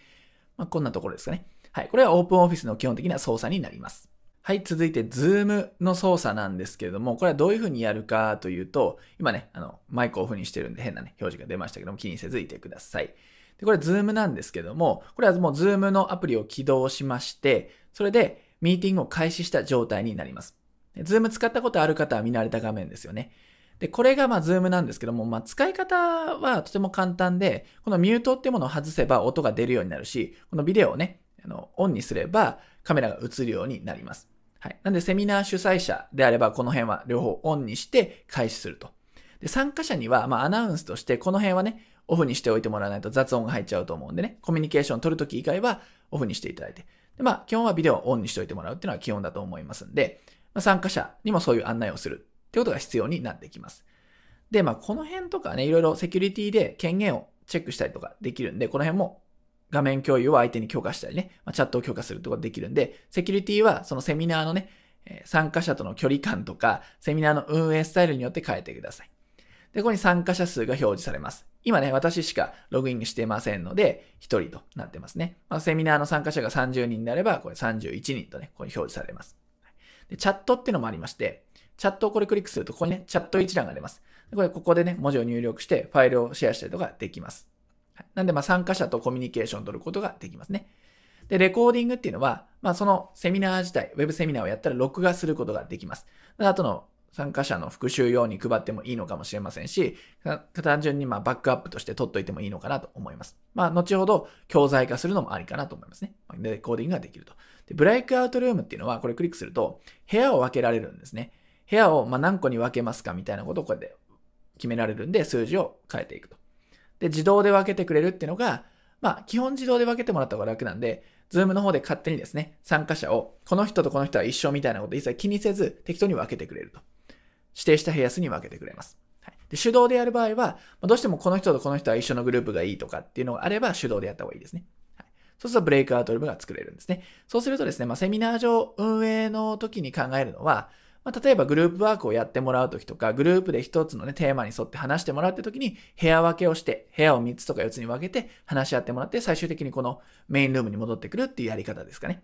まあこんなところですかね。はい。これはオープンオフィスの基本的な操作になります。はい。続いて、Zoom の操作なんですけれども、これはどういうふうにやるかというと、今ね、あの、マイクオフにしてるんで変なね、表示が出ましたけども、気にせずいてください。で、これ Zoom なんですけども、これはもう Zoom のアプリを起動しまして、それでミーティングを開始した状態になります。Zoom 使ったことある方は見慣れた画面ですよね。で、これがまあ、 Zoom なんですけども、まあ、使い方はとても簡単で、このミュートってものを外せば音が出るようになるし、このビデオをね、あの、オンにすればカメラが映るようになります。はい。なんで、セミナー主催者であれば、この辺は両方オンにして開始すると。で、参加者には、まあ、アナウンスとして、この辺はね、オフにしておいてもらわないと雑音が入っちゃうと思うんでね、コミュニケーション取るとき以外はオフにしていただいて。で、まあ、基本はビデオをオンにしておいてもらうっていうのは基本だと思いますんで、まあ、参加者にもそういう案内をするってことが必要になってきます。で、まあ、この辺とかね、いろいろセキュリティで権限をチェックしたりとかできるんで、この辺も画面共有を相手に許可したりね、まあ、チャットを許可するとかできるんで、セキュリティはそのセミナーのね、参加者との距離感とか、セミナーの運営スタイルによって変えてください。で、ここに参加者数が表示されます。今ね、私しかログインしてませんので、1人となってますね。まあ、セミナーの参加者が30人であれば、これ31人とね、ここに表示されます。で、チャットっていうのもありまして、チャットをこれクリックすると、ここにね、チャット一覧が出ます。これ、ここでね、文字を入力して、ファイルをシェアしたりとかできます。なんで、まあ、参加者とコミュニケーションを取ることができますね。で、レコーディングっていうのは、まあ、そのセミナー自体、ウェブセミナーをやったら録画することができます。あとの参加者の復習用に配ってもいいのかもしれませんし、単純にまバックアップとして取っといてもいいのかなと思います。まあ、後ほど教材化するのもありかなと思いますね。レコーディングができると。で、ブレイクアウトルームっていうのは、これクリックすると、部屋を分けられるんですね。部屋をま何個に分けますかみたいなことをこれで決められるんで、数字を変えていくと。で、自動で分けてくれるっていうのが、まあ、基本自動で分けてもらった方が楽なんで、 Zoom の方で勝手にですね、参加者を、この人とこの人は一緒みたいなこと一切気にせず、適当に分けてくれると。指定した部屋数に分けてくれます。はい、で手動でやる場合は、どうしてもこの人とこの人は一緒のグループがいいとかっていうのがあれば、手動でやった方がいいですね。はい、そうするとブレイクアウトルームが作れるんですね。そうするとですね、まあ、セミナー上運営の時に考えるのは、まあ、例えばグループワークをやってもらうときとか、グループで一つのね、テーマに沿って話してもらうってときに、部屋分けをして、部屋を3つとか4つに分けて話し合ってもらって、最終的にこのメインルームに戻ってくるっていうやり方ですかね。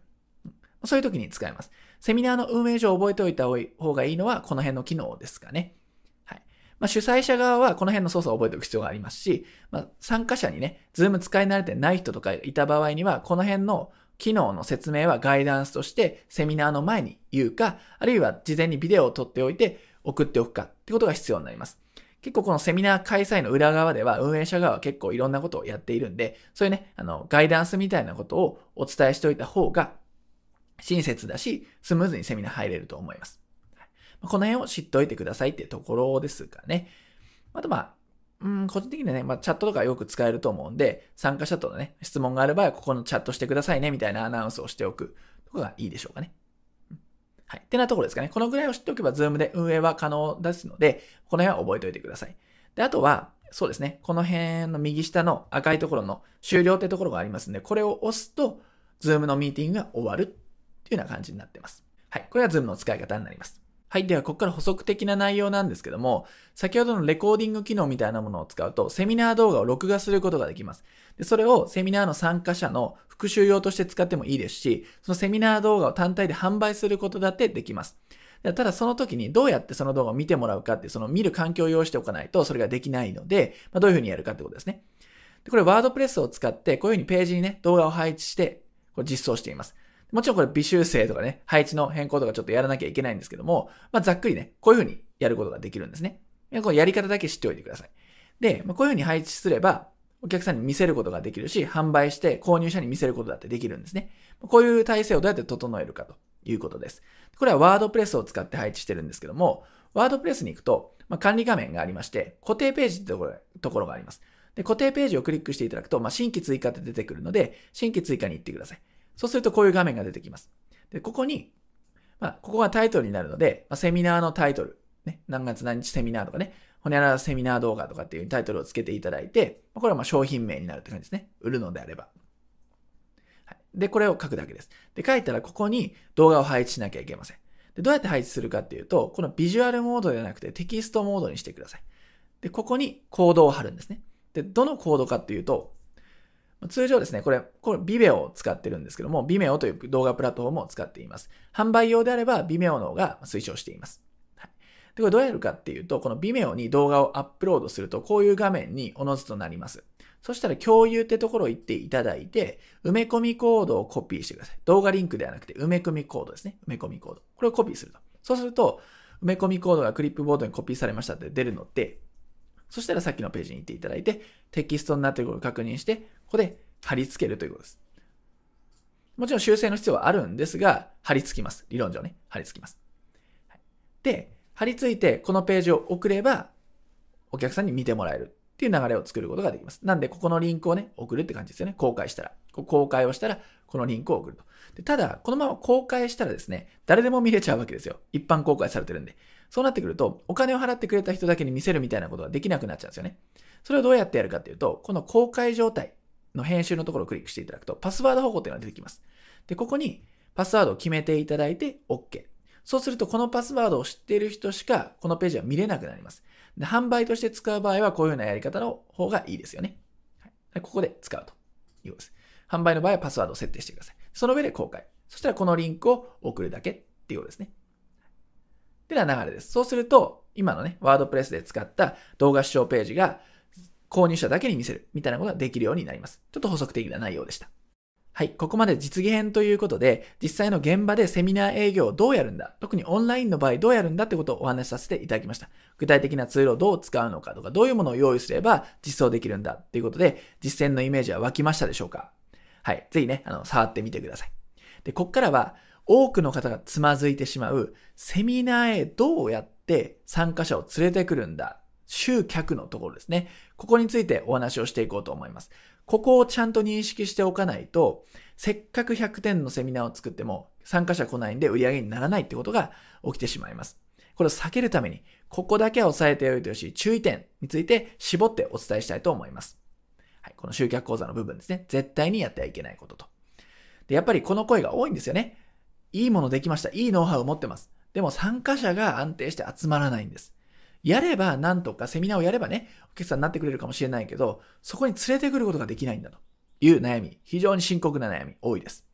そういう時に使えます。セミナーの運営上覚えておいた方がいいのは、この辺の機能ですかね。はい。まあ、主催者側はこの辺の操作を覚えておく必要がありますし、まあ、参加者にね、 Zoom 使い慣れてない人とかいた場合には、この辺の機能の説明はガイダンスとしてセミナーの前に言うか、あるいは事前にビデオを撮っておいて送っておくかってことが必要になります。結構このセミナー開催の裏側では運営者側は結構いろんなことをやっているんで、そういうね、あの、ガイダンスみたいなことをお伝えしておいた方が親切だし、スムーズにセミナー入れると思います。この辺を知っておいてくださいってところですかね。あとまあ、うん、個人的にはね、まあ、チャットとかよく使えると思うんで、参加者とのね、質問がある場合は、ここのチャットしてくださいね、みたいなアナウンスをしておくとかがいいでしょうかね。はい。ってなところですかね。このぐらいを知っておけば、 Zoom で運営は可能ですので、この辺は覚えておいてください。で、あとは、そうですね。この辺の右下の赤いところの終了ってところがありますんで、これを押すと、 Zoom のミーティングが終わるっていうような感じになってます。はい。これは Zoom の使い方になります。はい。では、ここから補足的な内容なんですけども、先ほどのレコーディング機能みたいなものを使うと、セミナー動画を録画することができます。でそれをセミナーの参加者の復習用として使ってもいいですし、そのセミナー動画を単体で販売することだってできます。ただその時にどうやってその動画を見てもらうかって、その見る環境を用意しておかないとそれができないので、まあ、どういうふうにやるかってことですね。でこれワードプレスを使ってこういうふうにページにね、動画を配置してこれ実装しています。もちろんこれ微修正とかね、配置の変更とかちょっとやらなきゃいけないんですけども、まあ、ざっくりね、こういう風にやることができるんですね。このやり方だけ知っておいてください。で、まあ、こういう風に配置すれば、お客さんに見せることができるし、販売して購入者に見せることだってできるんですね。こういう体制をどうやって整えるかということです。これはワードプレスを使って配置してるんですけども、ワードプレスに行くと、まあ、管理画面がありまして、固定ページってところところがあります。で固定ページをクリックしていただくと、まあ、新規追加って出てくるので、新規追加に行ってください。そうするとこういう画面が出てきます。で、ここに、まあ、ここがタイトルになるので、まあ、セミナーのタイトル、ね、何月何日セミナーとかね、ほにゃららセミナー動画とかっていうタイトルをつけていただいて、これはまあ商品名になるって感じですね。売るのであれば。はい、で、これを書くだけです。で、書いたらここに動画を配置しなきゃいけません。で、どうやって配置するかっていうと、このビジュアルモードではなくてテキストモードにしてください。で、ここにコードを貼るんですね。で、どのコードかっていうと、通常ですね、これ、これ、ビメオを使ってるんですけども、ビメオという動画プラットフォームを使っています。販売用であれば、ビメオの方が推奨しています。はい、で、これどうやるかっていうと、このビメオに動画をアップロードすると、こういう画面におのずとなります。そしたら共有ってところを言っていただいて、埋め込みコードをコピーしてください。動画リンクではなくて、埋め込みコードですね。埋め込みコード。これをコピーすると。そうすると、埋め込みコードがクリップボードにコピーされましたって出るので、そしたらさっきのページに行っていただいて、テキストになっていることを確認して、ここで貼り付けるということです。もちろん修正の必要はあるんですが、貼り付きます。理論上ね、貼り付きます。で、貼り付いてこのページを送れば、お客さんに見てもらえるっていう流れを作ることができます。なんで、ここのリンクをね、送るって感じですよね。公開したら。公開をしたら、このリンクを送ると。でただ、このまま公開したらですね、誰でも見れちゃうわけですよ。一般公開されてるんで。そうなってくると、お金を払ってくれた人だけに見せるみたいなことができなくなっちゃうんですよね。それをどうやってやるかっていうと、この公開状態の編集のところをクリックしていただくと、パスワード保護っていうのが出てきます。で、ここにパスワードを決めていただいて OK。そうすると、このパスワードを知っている人しか、このページは見れなくなります。で販売として使う場合は、こういうようなやり方の方がいいですよね。はい、ここで使うということです。販売の場合はパスワードを設定してください。その上で公開。そしたらこのリンクを送るだけっていうことですね。では流れです。そうすると、今のね、ワードプレスで使った動画視聴ページが購入者だけに見せるみたいなことができるようになります。ちょっと補足的な内容でした。はい。ここまで実現編ということで、実際の現場でセミナー営業をどうやるんだ特にオンラインの場合どうやるんだってことをお話しさせていただきました。具体的なツールをどう使うのかとか、どういうものを用意すれば実装できるんだっていうことで、実践のイメージは湧きましたでしょうかはい。ぜひね、あの、触ってみてください。で、こっからは、多くの方がつまずいてしまう、セミナーへどうやって参加者を連れてくるんだ集客のところですね。ここについてお話をしていこうと思います。ここをちゃんと認識しておかないと、せっかく100点のセミナーを作っても参加者来ないんで売り上げにならないってことが起きてしまいます。これを避けるために、ここだけは押さえておいてほしい注意点について絞ってお伝えしたいと思います。はい、この集客講座の部分ですね。絶対にやってはいけないこととで、やっぱりこの声が多いんですよね。いいものできました。いいノウハウを持ってます。でも参加者が安定して集まらないんです。やれば、なんとかセミナーをやればね、お客さんになってくれるかもしれないけど、そこに連れてくることができないんだという悩み、非常に深刻な悩み、多いです。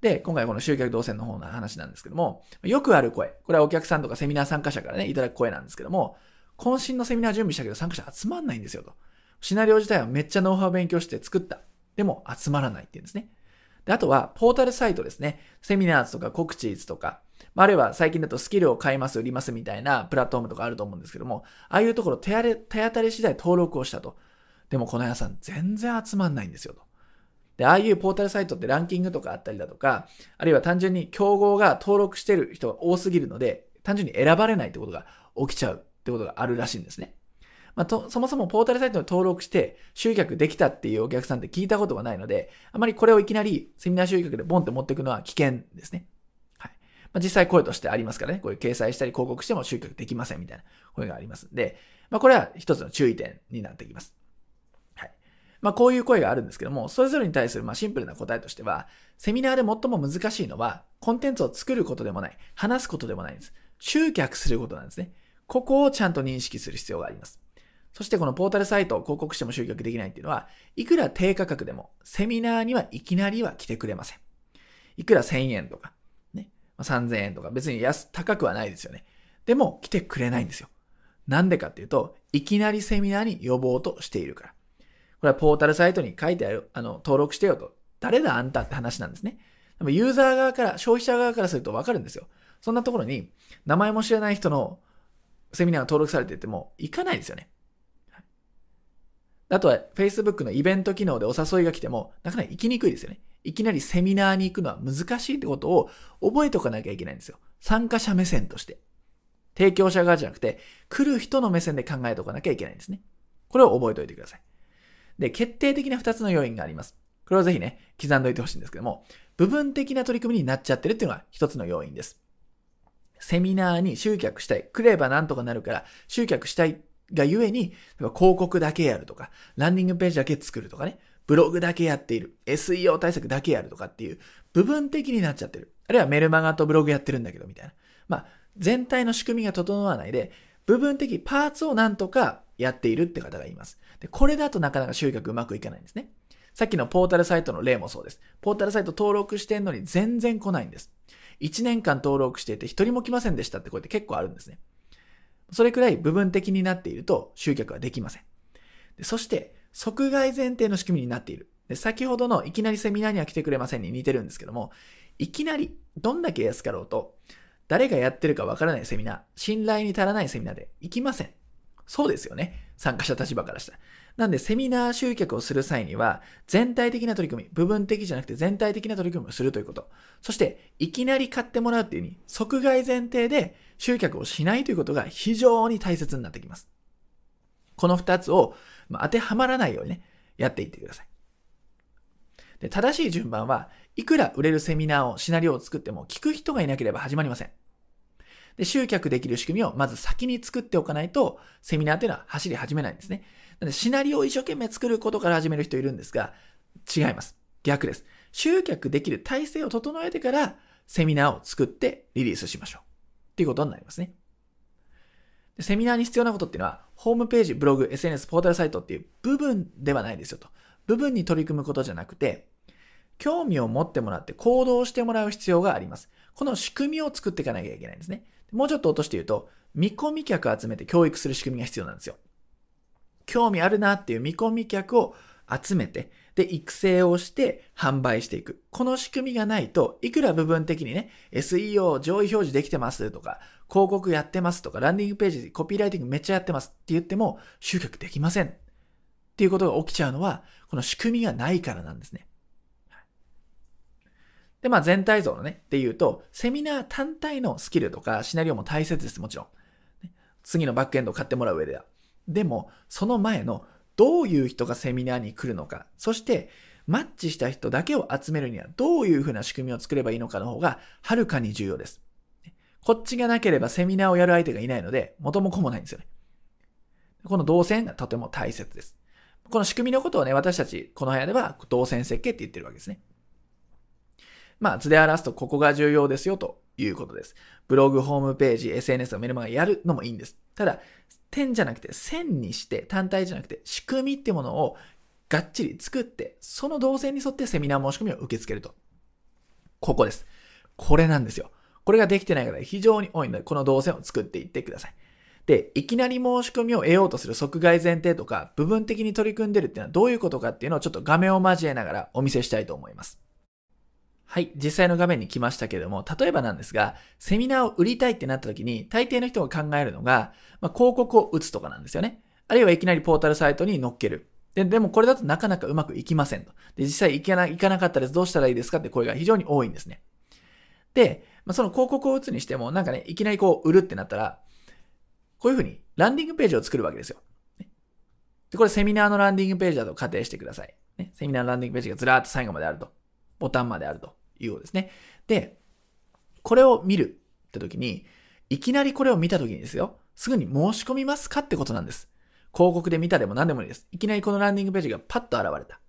で、今回この集客動線の方の話なんですけども、よくある声、これはお客さんとかセミナー参加者からね、いただく声なんですけども、渾身のセミナー準備したけど参加者集まんないんですよと。シナリオ自体はめっちゃノウハウ勉強して作った。でも集まらないっていうんですね。で、あとは、ポータルサイトですね。セミナーズとかコクチーズとか、あるいは最近だとスキルを買います、売りますみたいなプラットフォームとかあると思うんですけども、ああいうところ手当たり次第登録をしたと。でもこの屋さん全然集まんないんですよと。で、ああいうポータルサイトってランキングとかあったりだとか、あるいは単純に競合が登録してる人が多すぎるので、単純に選ばれないってことが起きちゃうってことがあるらしいんですね。まあ、そもそもポータルサイトに登録して集客できたっていうお客さんって聞いたことがないので、あまりこれをいきなりセミナー集客でボンって持っていくのは危険ですね。はい。まあ、実際声としてありますからね、こういう掲載したり広告しても集客できませんみたいな声がありますんで、まあ、これは一つの注意点になってきます。はいまあこういう声があるんですけども、それぞれに対するまあシンプルな答えとしては、セミナーで最も難しいのは、コンテンツを作ることでもない、話すことでもないんです。集客することなんですね。ここをちゃんと認識する必要があります。そしてこのポータルサイトを広告しても集客できないっていうのは、いくら低価格でも、セミナーにはいきなりは来てくれません。いくら1000円とか、ね、3000円とか、別に安、高くはないですよね。でも来てくれないんですよ。なんでかっていうと、いきなりセミナーに呼ぼうとしているから。これはポータルサイトに書いてある、あの、登録してよと。誰だあんたって話なんですね。でもユーザー側から、消費者側からするとわかるんですよ。そんなところに、名前も知らない人のセミナーが登録されてても、行かないですよね。あとは、Facebook のイベント機能でお誘いが来ても、なかなか行きにくいですよね。いきなりセミナーに行くのは難しいってことを覚えておかなきゃいけないんですよ。参加者目線として。提供者側じゃなくて、来る人の目線で考えておかなきゃいけないんですね。これを覚えておいてください。で、決定的な2つの要因があります。これをぜひね、刻んでおいてほしいんですけども、部分的な取り組みになっちゃってるっていうのが1つの要因です。セミナーに集客したい。来ればなんとかなるから、集客したいがゆえに、広告だけやるとか、ランディングページだけ作るとかね、ブログだけやっている。SEO 対策だけやるとかっていう、部分的になっちゃってる。あるいはメルマガとブログやってるんだけど、みたいな。まあ、全体の仕組みが整わないで、部分的パーツをなんとかやっているって方がいます。で、これだとなかなか集客うまくいかないんですね。さっきのポータルサイトの例もそうです。ポータルサイト登録してんのに全然来ないんです。1年間登録していて1人も来ませんでしたってこうやって結構あるんですね。それくらい部分的になっていると集客はできません。でそして、即買前提の仕組みになっている。で先ほどのいきなりセミナーには来てくれませんに似てるんですけども、いきなりどんだけ安かろうと、誰がやってるかわからないセミナー、信頼に足らないセミナーで行きません。そうですよね。参加者立場からしたら。なんで、セミナー集客をする際には、全体的な取り組み、部分的じゃなくて全体的な取り組みをするということ。そして、いきなり買ってもらうっていうに、即買い前提で集客をしないということが非常に大切になってきます。この二つを、ま、当てはまらないようにね、やっていってください。で、正しい順番は、いくら売れるセミナーを、シナリオを作っても、聞く人がいなければ始まりません。で、集客できる仕組みをまず先に作っておかないと、セミナーっていうのは走り始めないんですね。で、シナリオを一生懸命作ることから始める人いるんですが、違います。逆です。集客できる体制を整えてから、セミナーを作ってリリースしましょう。っていうことになりますね。セミナーに必要なことっていうのは、ホームページ、ブログ、SNS、ポータルサイトっていう部分ではないですよと。部分に取り組むことじゃなくて、興味を持ってもらって行動してもらう必要があります。この仕組みを作っていかなきゃいけないんですね。もうちょっと落として言うと、見込み客集めて教育する仕組みが必要なんですよ。興味あるなっていう見込み客を集めて、で、育成をして販売していく。この仕組みがないと、いくら部分的にね、SEO 上位表示できてますとか、広告やってますとか、ランディングページ、コピーライティングめっちゃやってますって言っても、集客できません。っていうことが起きちゃうのは、この仕組みがないからなんですね。で、まあ全体像のね、っていうと、セミナー単体のスキルとかシナリオも大切です、もちろん。次のバックエンドを買ってもらう上では。でも、その前のどういう人がセミナーに来るのか、そしてマッチした人だけを集めるにはどういうふうな仕組みを作ればいいのかの方がはるかに重要です。こっちがなければセミナーをやる相手がいないので、元も子もないんですよね。この動線がとても大切です。この仕組みのことをね、私たち、この部屋では動線設計って言ってるわけですね。まあ図で表すとここが重要ですよということです。ブログ、ホームページ、SNS をメルマガやるのもいいんです。ただ、点じゃなくて線にして、単体じゃなくて仕組みってものをがっちり作って、その動線に沿ってセミナー申し込みを受け付けると。ここです。これなんですよ。これができてない方非常に多いので、この動線を作っていってください。で、いきなり申し込みを得ようとする即外前提とか、部分的に取り組んでるっていうのはどういうことかっていうのをちょっと画面を交えながらお見せしたいと思います。はい。実際の画面に来ましたけれども、例えばなんですが、セミナーを売りたいってなった時に、大抵の人が考えるのが、まあ、広告を打つとかなんですよね。あるいはいきなりポータルサイトに載っける。で、でもこれだとなかなかうまくいきませんと。で、実際行かな、行かなかったです。どうしたらいいですか？って声が非常に多いんですね。で、まあ、その広告を打つにしても、なんかね、いきなりこう売るってなったら、こういうふうにランディングページを作るわけですよ。で、これセミナーのランディングページだと仮定してください。ね、セミナーのランディングページがずらーっと最後まであると。ボタンまであるということですね。で、これを見るって時に、いきなりこれを見た時にですよ、すぐに申し込みますかってことなんです。広告で見たでも何でもいいです。いきなりこのランディングページがパッと現れた。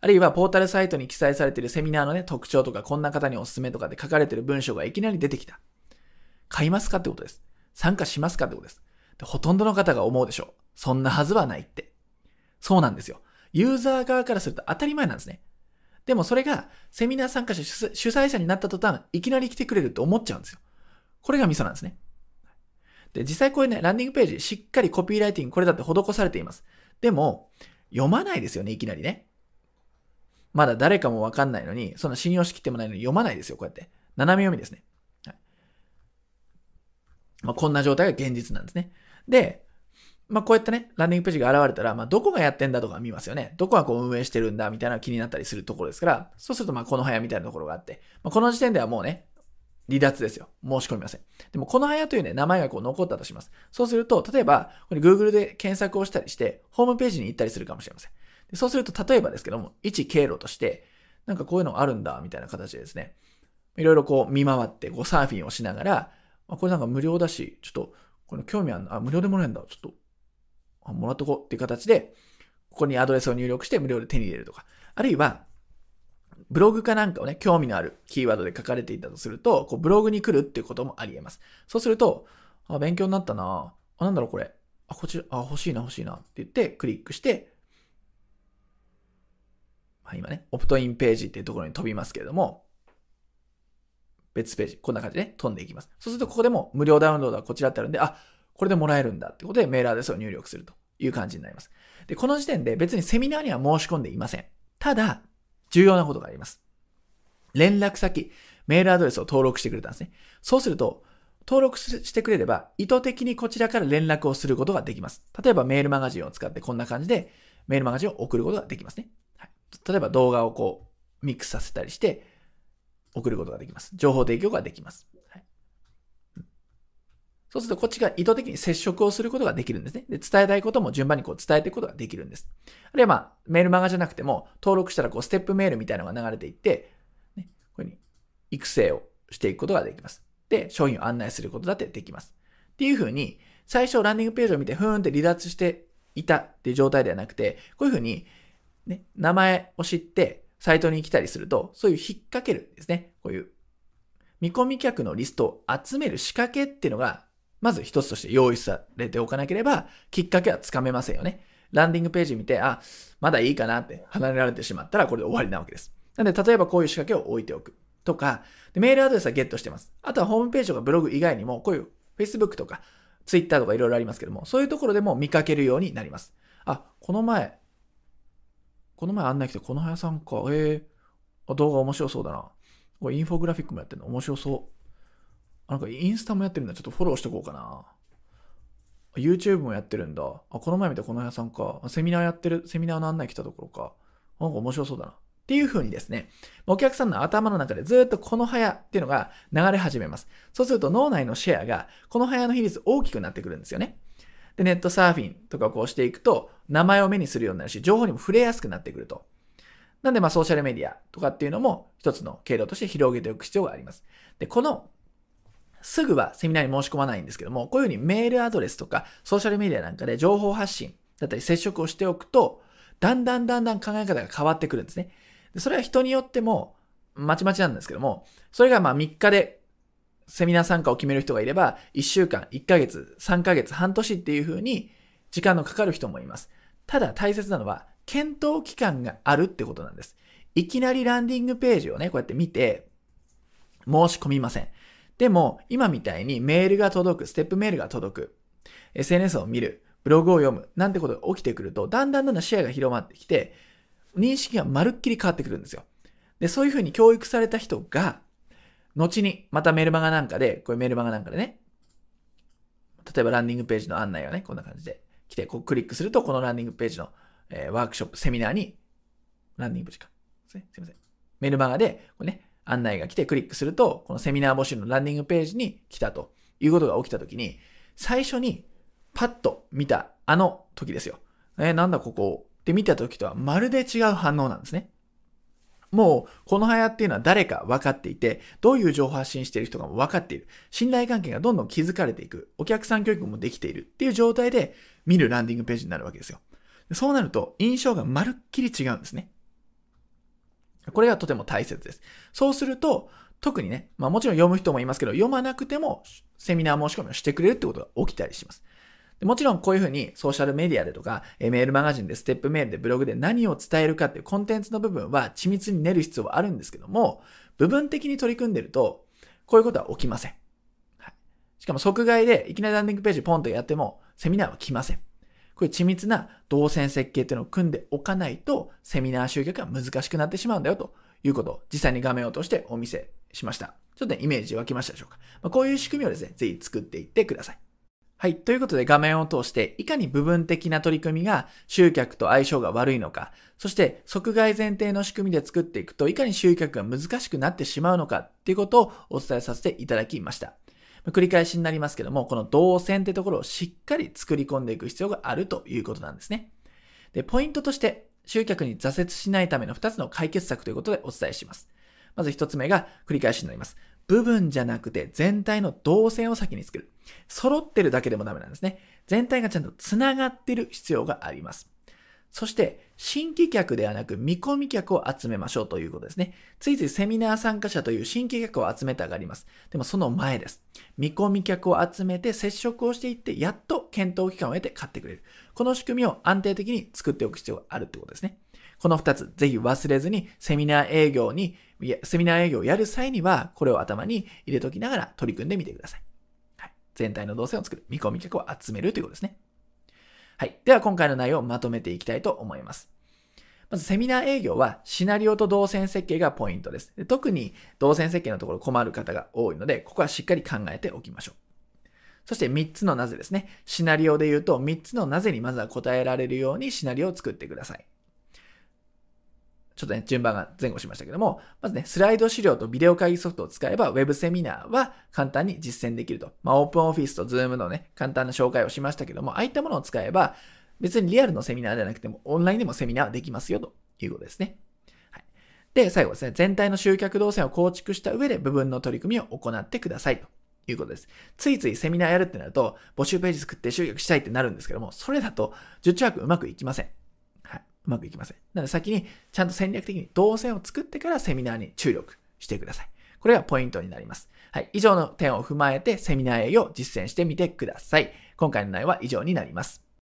あるいはポータルサイトに記載されているセミナーのね、特徴とかこんな方におすすめとかで書かれている文章がいきなり出てきた。買いますかってことです。参加しますかってことです。でほとんどの方が思うでしょう。そんなはずはないって。そうなんですよ。ユーザー側からすると当たり前なんですね。でもそれがセミナー参加者主催者になった途端、いきなり来てくれると思っちゃうんですよ。これがミソなんですね。で、実際こういうね、ランディングページ、しっかりコピーライティングこれだって施されています。でも、読まないですよね、いきなりね。まだ誰かもわかんないのに、その信用しきってもないのに読まないですよ、こうやって。斜め読みですね。はい。まあ、こんな状態が現実なんですね。で、まあ、こうやってね、ランディングページが現れたら、まあ、どこがやってんだとか見ますよね。どこがこう運営してるんだみたいな気になったりするところですから、そうするとま、この部屋みたいなところがあって、まあ、この時点ではもうね、離脱ですよ。申し込みません。でも、この部屋というね、名前がこう残ったとします。そうすると、例えば、これ Google で検索をしたりして、ホームページに行ったりするかもしれません。でそうすると、例えばですけども、一経路として、なんかこういうのあるんだ、みたいな形でですね、いろいろこう見回って、こうサーフィンをしながら、あ、これなんか無料だし、ちょっと、これ興味あるあ、無料でもらえるんだ、ちょっと、もらっとこうっていう形で、ここにアドレスを入力して無料で手に入れるとか。あるいは、ブログかなんかをね、興味のあるキーワードで書かれていたとすると、こうブログに来るっていうこともあり得ます。そうすると、あ、勉強になったなあ、なんだろうこれ。あ、こっち、あ、欲しいな欲しいなって言ってクリックして、まあ、今ね、オプトインページっていうところに飛びますけれども、別ページ、こんな感じで、ね、飛んでいきます。そうするとここでも無料ダウンロードはこちらってあるんで、あ、これでもらえるんだってことでメールアドレスを入力するという感じになります。で、この時点で別にセミナーには申し込んでいません。ただ、重要なことがあります。連絡先、メールアドレスを登録してくれたんですね。そうすると、登録してくれれば、意図的にこちらから連絡をすることができます。例えばメールマガジンを使ってこんな感じで、メールマガジンを送ることができますね。はい、例えば動画をこう、ミックスさせたりして、送ることができます。情報提供ができます。そうするとこっちが意図的に接触をすることができるんですね。で、伝えたいことも順番にこう伝えていくことができるんです。あるいはまあ、メールマガじゃなくても、登録したらこう、ステップメールみたいなのが流れていって、ね、こういうふうに育成をしていくことができます。で、商品を案内することだってできます。っていうふうに、最初ランディングページを見て、ふーんって離脱していたっていう状態ではなくて、こういうふうに、ね、名前を知って、サイトに来たりすると、そういう引っ掛けるんですね。こういう見込み客のリストを集める仕掛けっていうのがまず一つとして用意されておかなければ、きっかけはつかめませんよね。ランディングページ見て、あ、まだいいかなって離れられてしまったらこれで終わりなわけです。なので、例えばこういう仕掛けを置いておく。とか、メールアドレスはゲットしてます。あとはホームページとかブログ以外にも、こういう Facebook とか Twitter とかいろいろありますけども、そういうところでも見かけるようになります。あ、この前、この前案内来て、この早さんか、えー、動画面白そうだな。これインフォグラフィックもやってるの面白そう。なんかインスタもやってるんだ。ちょっとフォローしとこうかな。YouTube もやってるんだ。あ、この前見たこの屋さんか。セミナーやってる、セミナーの案内来たところか。なんか面白そうだな。っていう風にですね、お客さんの頭の中でずっとこの早っていうのが流れ始めます。そうすると脳内のシェアがこの早の比率大きくなってくるんですよね。で、ネットサーフィンとかこうしていくと、名前を目にするようになるし、情報にも触れやすくなってくると。なんでまあソーシャルメディアとかっていうのも一つの経路として広げておく必要があります。で、このすぐはセミナーに申し込まないんですけども、こういうふうにメールアドレスとかソーシャルメディアなんかで情報発信だったり接触をしておくと、だんだんだんだん考え方が変わってくるんですね。でそれは人によってもまちまちなんですけども、それがまあ3日でセミナー参加を決める人がいれば、1週間、1ヶ月、3ヶ月、半年っていう風に時間のかかる人もいます。ただ大切なのは、検討期間があるってことなんです。いきなりランディングページをね、こうやって見て、申し込みません。でも、今みたいにメールが届く、ステップメールが届く、SNS を見る、ブログを読む、なんてことが起きてくると、だんだんだんだん視野が広まってきて、認識がまるっきり変わってくるんですよ。で、そういうふうに教育された人が、後に、またメルマガなんかで、これメルマガなんかでね、例えばランディングページの案内がね、こんな感じで来て、こうクリックすると、このランディングページの、えー、ワークショップ、セミナーに、ランディングページか。すいません。メルマガで、これね、案内が来てクリックすると、このセミナー募集のランディングページに来たということが起きたときに、最初にパッと見たあの時ですよ。えー、なんだここ？って見た時とはまるで違う反応なんですね。もう、この部屋っていうのは誰か分かっていて、どういう情報発信している人かも分かっている。信頼関係がどんどん築かれていく。お客さん教育もできているっていう状態で見るランディングページになるわけですよ。そうなると、印象がまるっきり違うんですね。これがとても大切です。そうすると、特にね、まあもちろん読む人もいますけど、読まなくてもセミナー申し込みをしてくれるってことが起きたりします。もちろんこういうふうにソーシャルメディアでとか、メールマガジンで、ステップメールで、ブログで何を伝えるかっていうコンテンツの部分は緻密に練る必要はあるんですけども、部分的に取り組んでると、こういうことは起きません。はい、しかも即買いでいきなりランディングページポンとやっても、セミナーは来ません。こういう緻密な動線設計っていうのを組んでおかないと、セミナー集客が難しくなってしまうんだよということを実際に画面を通してお見せしました。ちょっと、ね、イメージ湧きましたでしょうか。まあ、こういう仕組みをですね、ぜひ作っていってください。はい。ということで画面を通して、いかに部分的な取り組みが集客と相性が悪いのか、そして即買い前提の仕組みで作っていくと、いかに集客が難しくなってしまうのかっていうことをお伝えさせていただきました。繰り返しになりますけども、この動線ってところをしっかり作り込んでいく必要があるということなんですね。で、ポイントとして、集客に挫折しないための2つの解決策ということでお伝えします。まず1つ目が繰り返しになります。部分じゃなくて全体の動線を先に作る。揃ってるだけでもダメなんですね。全体がちゃんと繋がってる必要があります。そして、新規客ではなく見込み客を集めましょうということですね。ついついセミナー参加者という新規客を集めたがります。でもその前です。見込み客を集めて接触をしていって、やっと検討期間を得て買ってくれる。この仕組みを安定的に作っておく必要があるってことですね。この二つ、ぜひ忘れずに、セミナー営業に、セミナー営業をやる際には、これを頭に入れときながら取り組んでみてください。はい。全体の動線を作る。見込み客を集めるということですね。はい。では、今回の内容をまとめていきたいと思います。まず、セミナー営業は、シナリオと導線設計がポイントです。で特に、導線設計のところ困る方が多いので、ここはしっかり考えておきましょう。そして3つのなぜですね。シナリオで言うと3つのなぜにまずは答えられるようにシナリオを作ってください。ちょっとね、順番が前後しましたけども、まずね、スライド資料とビデオ会議ソフトを使えば、ウェブセミナーは簡単に実践できると。まあ、 OpenOffice と Zoom のね、簡単な紹介をしましたけども、ああいったものを使えば、別にリアルのセミナーではなくても、オンラインでもセミナーはできますよ、ということですね。はい。で、最後ですね、全体の集客動線を構築した上で部分の取り組みを行ってくださいと。いうことです。ついついセミナーやるってなると、募集ページ作って集客したいってなるんですけども、それだと、受注枠うまくいきません。うまくいきません。なので先にちゃんと戦略的に動線を作ってからセミナーに注力してください。これがポイントになります。はい。以上の点を踏まえてセミナー営業を実践してみてください。今回の内容は以上になります。